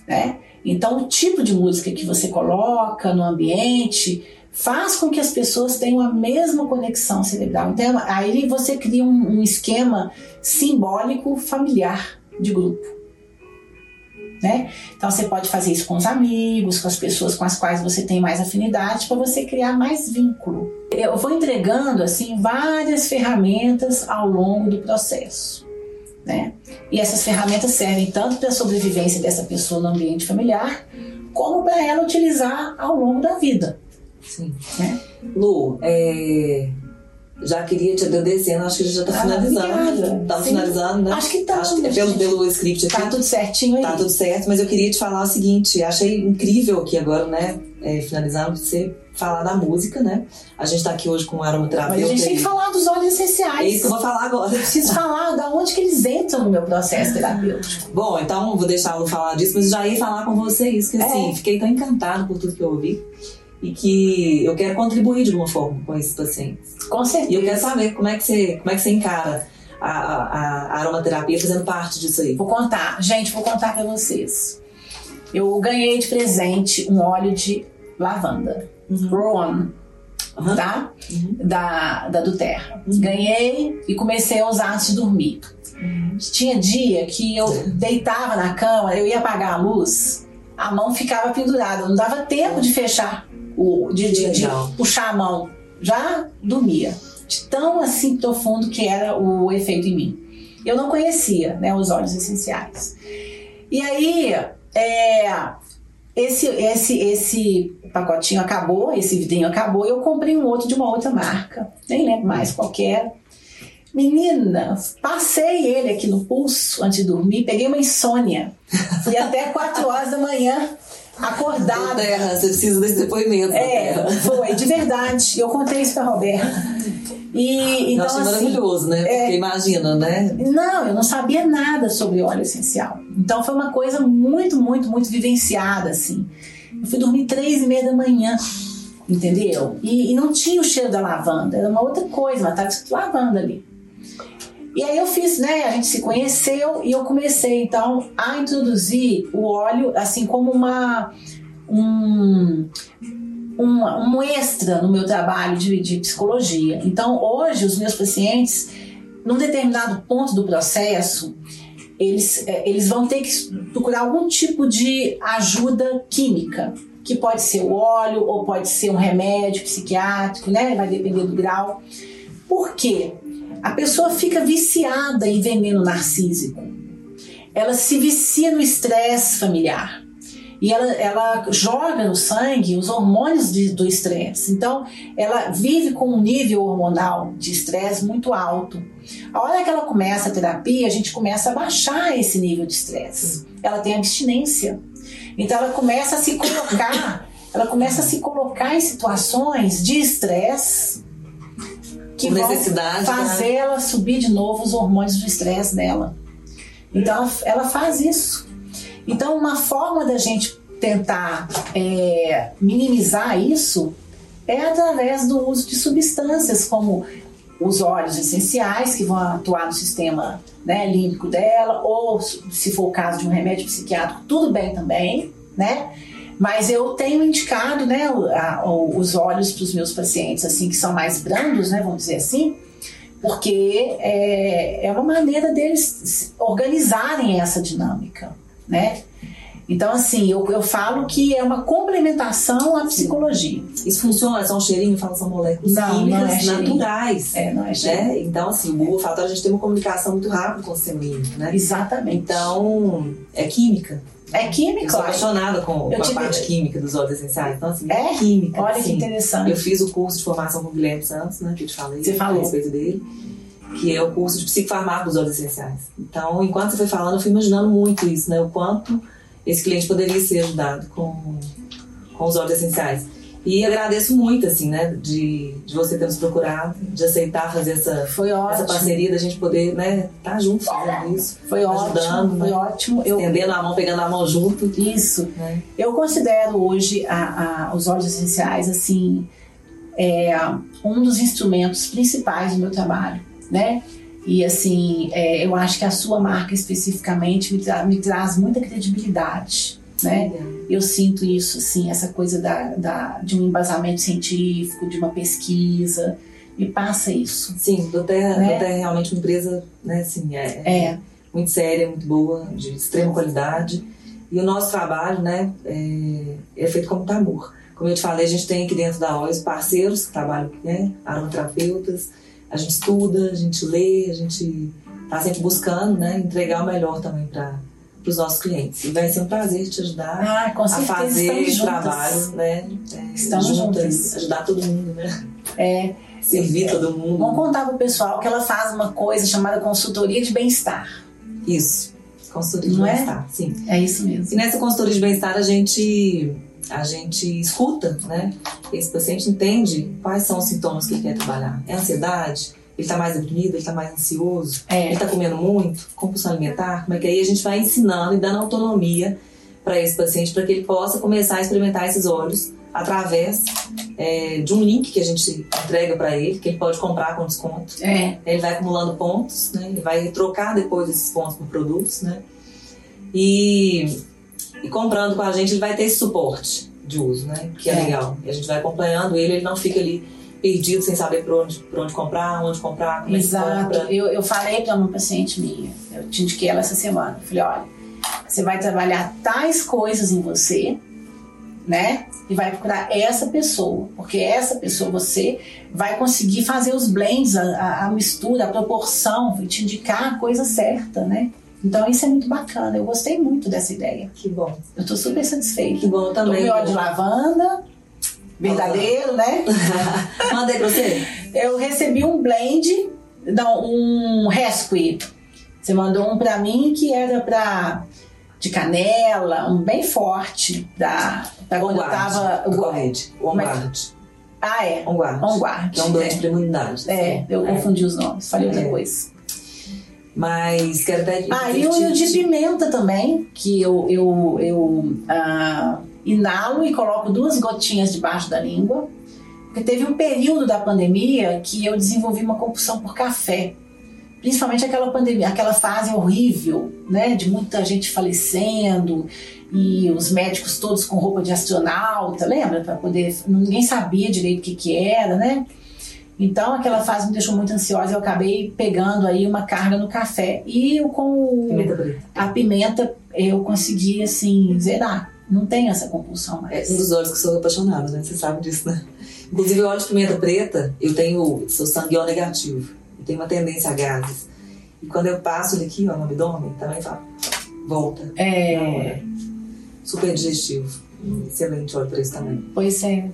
Né? Então, o tipo de música que você coloca no ambiente faz com que as pessoas tenham a mesma conexão cerebral. Então, aí você cria um, um esquema simbólico familiar de grupo. Né? Então você pode fazer isso com os amigos, com as pessoas com as quais você tem mais afinidade, para você criar mais vínculo. Eu vou entregando assim várias ferramentas ao longo do processo. Né? E essas ferramentas servem tanto para a sobrevivência dessa pessoa no ambiente familiar, como para ela utilizar ao longo da vida. Sim. Né? Lu, é, já queria te agradecendo, acho que a gente já tá Ah, finalizando. Estamos Sim. finalizando, né? Acho que tá. Acho que é pelo, pelo script aqui. Tá tudo certinho aí. Tá tudo certo, mas eu queria te falar o seguinte, achei incrível aqui agora, né, é, finalizando, você falar da música, né? A gente tá aqui hoje com Mas aromaterapeuta. a gente tem que falar dos óleos É essenciais. isso que eu vou falar agora. Eu preciso falar da onde que eles entram no meu processo terapêutico. Bom, então vou deixar Lu falar disso, mas já ia falar com você isso, que assim, É. fiquei tão encantada por tudo que eu ouvi e que eu quero contribuir de alguma forma com esses pacientes. Com certeza. E eu quero saber como é que você, como é que você encara a, a, a aromaterapia fazendo parte disso aí. Vou contar. Gente, vou contar pra vocês. Eu ganhei de presente um óleo de lavanda. Uhum. Aham. tá? Uhum. Da, da do Terra. Uhum. Ganhei e comecei a usar antes de dormir. Uhum. Tinha dia que eu deitava na cama, eu ia apagar a luz, a mão ficava pendurada, não dava tempo de fechar, o, de, de- de puxar a mão. Já dormia. De tão assim profundo que era o efeito em mim. Eu não conhecia né, os óleos essenciais. E aí, é, esse, esse, esse pacotinho acabou, esse vidrinho acabou, e eu comprei um outro de uma outra marca, nem lembro mais qual que era. Menina, passei ele aqui no pulso antes de dormir, peguei uma insônia. Fui até 4 horas da manhã, acordada. Terra, você precisa desse depoimento. É, foi, de verdade. Eu contei isso pra Roberta. E, eu então, achei assim, maravilhoso, né? Porque imagina, né? não, eu não sabia nada sobre óleo essencial. Então foi uma coisa muito, muito, muito vivenciada, assim. Eu fui dormir três e meia da manhã, entendeu? E, e não tinha o cheiro da lavanda, era uma outra coisa, mas estava escrito lavanda ali. E aí eu fiz, né? A gente se conheceu e eu comecei então a introduzir o óleo assim como uma um, um, um extra no meu trabalho de, de psicologia. Então, hoje, os meus pacientes, num determinado ponto do processo, eles, é, eles vão ter que procurar algum tipo de ajuda química, que pode ser o óleo ou pode ser um remédio psiquiátrico, né? Vai depender do grau. Por quê? A pessoa fica viciada em veneno narcísico. Ela se vicia no estresse familiar e ela, ela joga no sangue os hormônios de, do estresse. Então, ela vive com um nível hormonal de estresse muito alto. A hora que ela começa a terapia, a gente começa a baixar esse nível de estresse. Ela tem abstinência. Então, ela começa a se colocar, ela começa a se colocar em situações de estresse que vão Necessidade, fazer né? ela subir de novo os hormônios do estresse dela. Então, ela faz isso. Então, uma forma da gente tentar é, minimizar isso é através do uso de substâncias como os óleos essenciais que vão atuar no sistema né, límbico dela, ou se for o caso de um remédio psiquiátrico, tudo bem também, né? Mas eu tenho indicado né, a- o- os óleos para os meus pacientes assim que são mais brandos, né, vamos dizer assim, porque é, é uma maneira deles organizarem essa dinâmica, né? Então, assim, eu, eu falo que é uma complementação à psicologia. Isso funciona, é só um cheirinho, fala são moléculas Não, químicas não é naturais. É, não é. Né? Então, assim, o olfatório a gente tem uma comunicação muito rápida com o sistema límbico, né? Exatamente. Então, é química. é Eu química. sou olha. apaixonada com, Eu com a te- parte química dos óleos essenciais. Então, assim, É? química. Olha que assim. interessante. Eu fiz o curso de formação com o Guilherme Santos, né? Que eu te falei Você falou. a respeito dele. Que é o curso de psicofarmácia dos óleos essenciais. Então, enquanto você foi falando, eu fui imaginando muito isso, né? O quanto esse cliente poderia ser ajudado com, com os óleos essenciais. E agradeço muito, assim, né? De, de você ter nos procurado, de aceitar fazer essa, Foi essa ótimo. parceria, da gente poder, né? Estar juntos fazendo isso. Foi ajudando, ótimo. Foi né? ótimo. Eu, Estendendo a mão, pegando a mão junto. isso. Né? Eu considero hoje a- a- os óleos essenciais assim é, um dos instrumentos principais do meu trabalho, né? E assim, é, eu acho que a sua marca especificamente me, tra- me traz muita credibilidade, né? Eu sinto isso, assim, essa coisa da, da- de um embasamento científico, de uma pesquisa, me passa isso. Sim, do Terra, Né? é realmente uma empresa, né, assim, é, É, muito séria, muito boa, de extrema qualidade. E o nosso trabalho, né, é, é feito com muito amor. Como eu te falei, a gente tem aqui dentro da OIS parceiros que trabalham, né, aromaterapeutas. A gente estuda, a gente lê, a gente está sempre buscando, né, entregar o melhor também para os nossos clientes. E vai ser um prazer te ajudar ah, a fazer esse juntas. trabalho, né, é, Estamos juntas, juntas. ajudar todo mundo, né, É, servir todo mundo. Vamos contar pro pessoal que ela faz uma coisa chamada consultoria de bem-estar. Isso, consultoria de é? bem-estar, sim. É isso E mesmo. nessa consultoria de bem-estar a gente a gente escuta, né? Esse paciente entende quais são os sintomas que ele quer trabalhar. É ansiedade? Ele está mais deprimido? Ele está mais ansioso? Ele É, está comendo muito? Compulsão alimentar? Como é que aí a gente vai ensinando e dando autonomia para esse paciente para que ele possa começar a experimentar esses óleos através é, de um link que a gente entrega para ele, que ele pode comprar com desconto. é, Ele vai acumulando pontos, né? Ele vai trocar depois esses pontos por produtos, né? E, e comprando com a gente, ele vai ter esse suporte de uso, né? Que é, É. legal. E a gente vai acompanhando ele, ele não fica ali perdido sem saber por onde, por onde comprar, onde comprar, como é exato. compra. Eu, eu falei para uma paciente minha, eu te indiquei ela essa semana. Eu falei: olha, você vai trabalhar tais coisas em você, né? E vai procurar essa pessoa, porque essa pessoa você vai conseguir fazer os blends, a, a- a mistura, a proporção, vai te indicar a coisa certa, né? Então isso é muito bacana. Eu gostei muito dessa ideia. Que bom. Eu tô super satisfeita. Que bom também. com óleo de lavanda, verdadeiro, né? Mandei pra você? Eu recebi um blend, não, um rescue. Você mandou um pra mim que era pra de canela, um bem forte, da, pra quando eu tava. O Correde. O é Onguard. Ah, é. Onguard. Onguard. Que é um blend de imunidade. É, eu É. confundi os nomes, falei outra É. coisa. Mas quero até Ah, e o e o de pimenta também, que eu, eu, eu ah, inalo e coloco duas gotinhas debaixo da língua. Porque teve um período da pandemia que eu desenvolvi uma compulsão por café. principalmente aquela pandemia, aquela fase horrível, né, de muita gente falecendo e os médicos todos com roupa de astronauta, lembra? Para poder, ninguém sabia direito o que que era, né? Então aquela fase me deixou muito ansiosa. Eu acabei pegando aí uma carga no café e eu, com Pimenta a pimenta eu consegui assim zerar. Não tem essa compulsão mais. É um dos óleos que sou apaixonada, né? Você sabe disso, né? Inclusive, o óleo de pimenta preta, eu tenho, sou sangue O negativo. Eu tenho uma tendência a gases. E quando eu passo ele aqui, ó, no abdômen, também fala, volta. É, Super digestivo. Excelente óleo para isso também. pois é.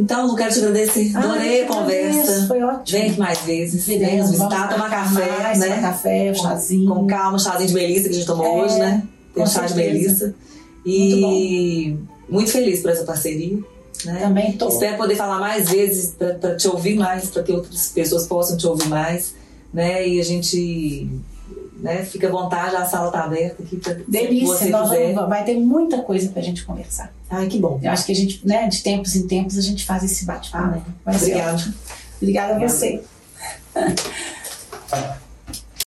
Então, eu quero te agradecer. Adorei Ai, a conversa. agradeço, Foi ótimo. Vem aqui mais vezes. Vem Veremos, nos visitar, vamos tomar café, mais, né? café, chazinho. Com calma, chazinho de melissa que a gente tomou É, hoje, né? Tem com chá de melissa. E muito feliz por essa parceria. Né? Também tô. Espero poder falar mais vezes para te ouvir mais, para que outras pessoas possam te ouvir mais, né? E a gente né, fica à vontade, a sala está aberta aqui para Delícia, nós vamos- vai ter muita coisa pra gente conversar. Ai, que bom. Eu acho que a gente, né, de tempos em tempos, a gente faz esse bate-papo. Ah, ser Obrigada. Obrigada a você.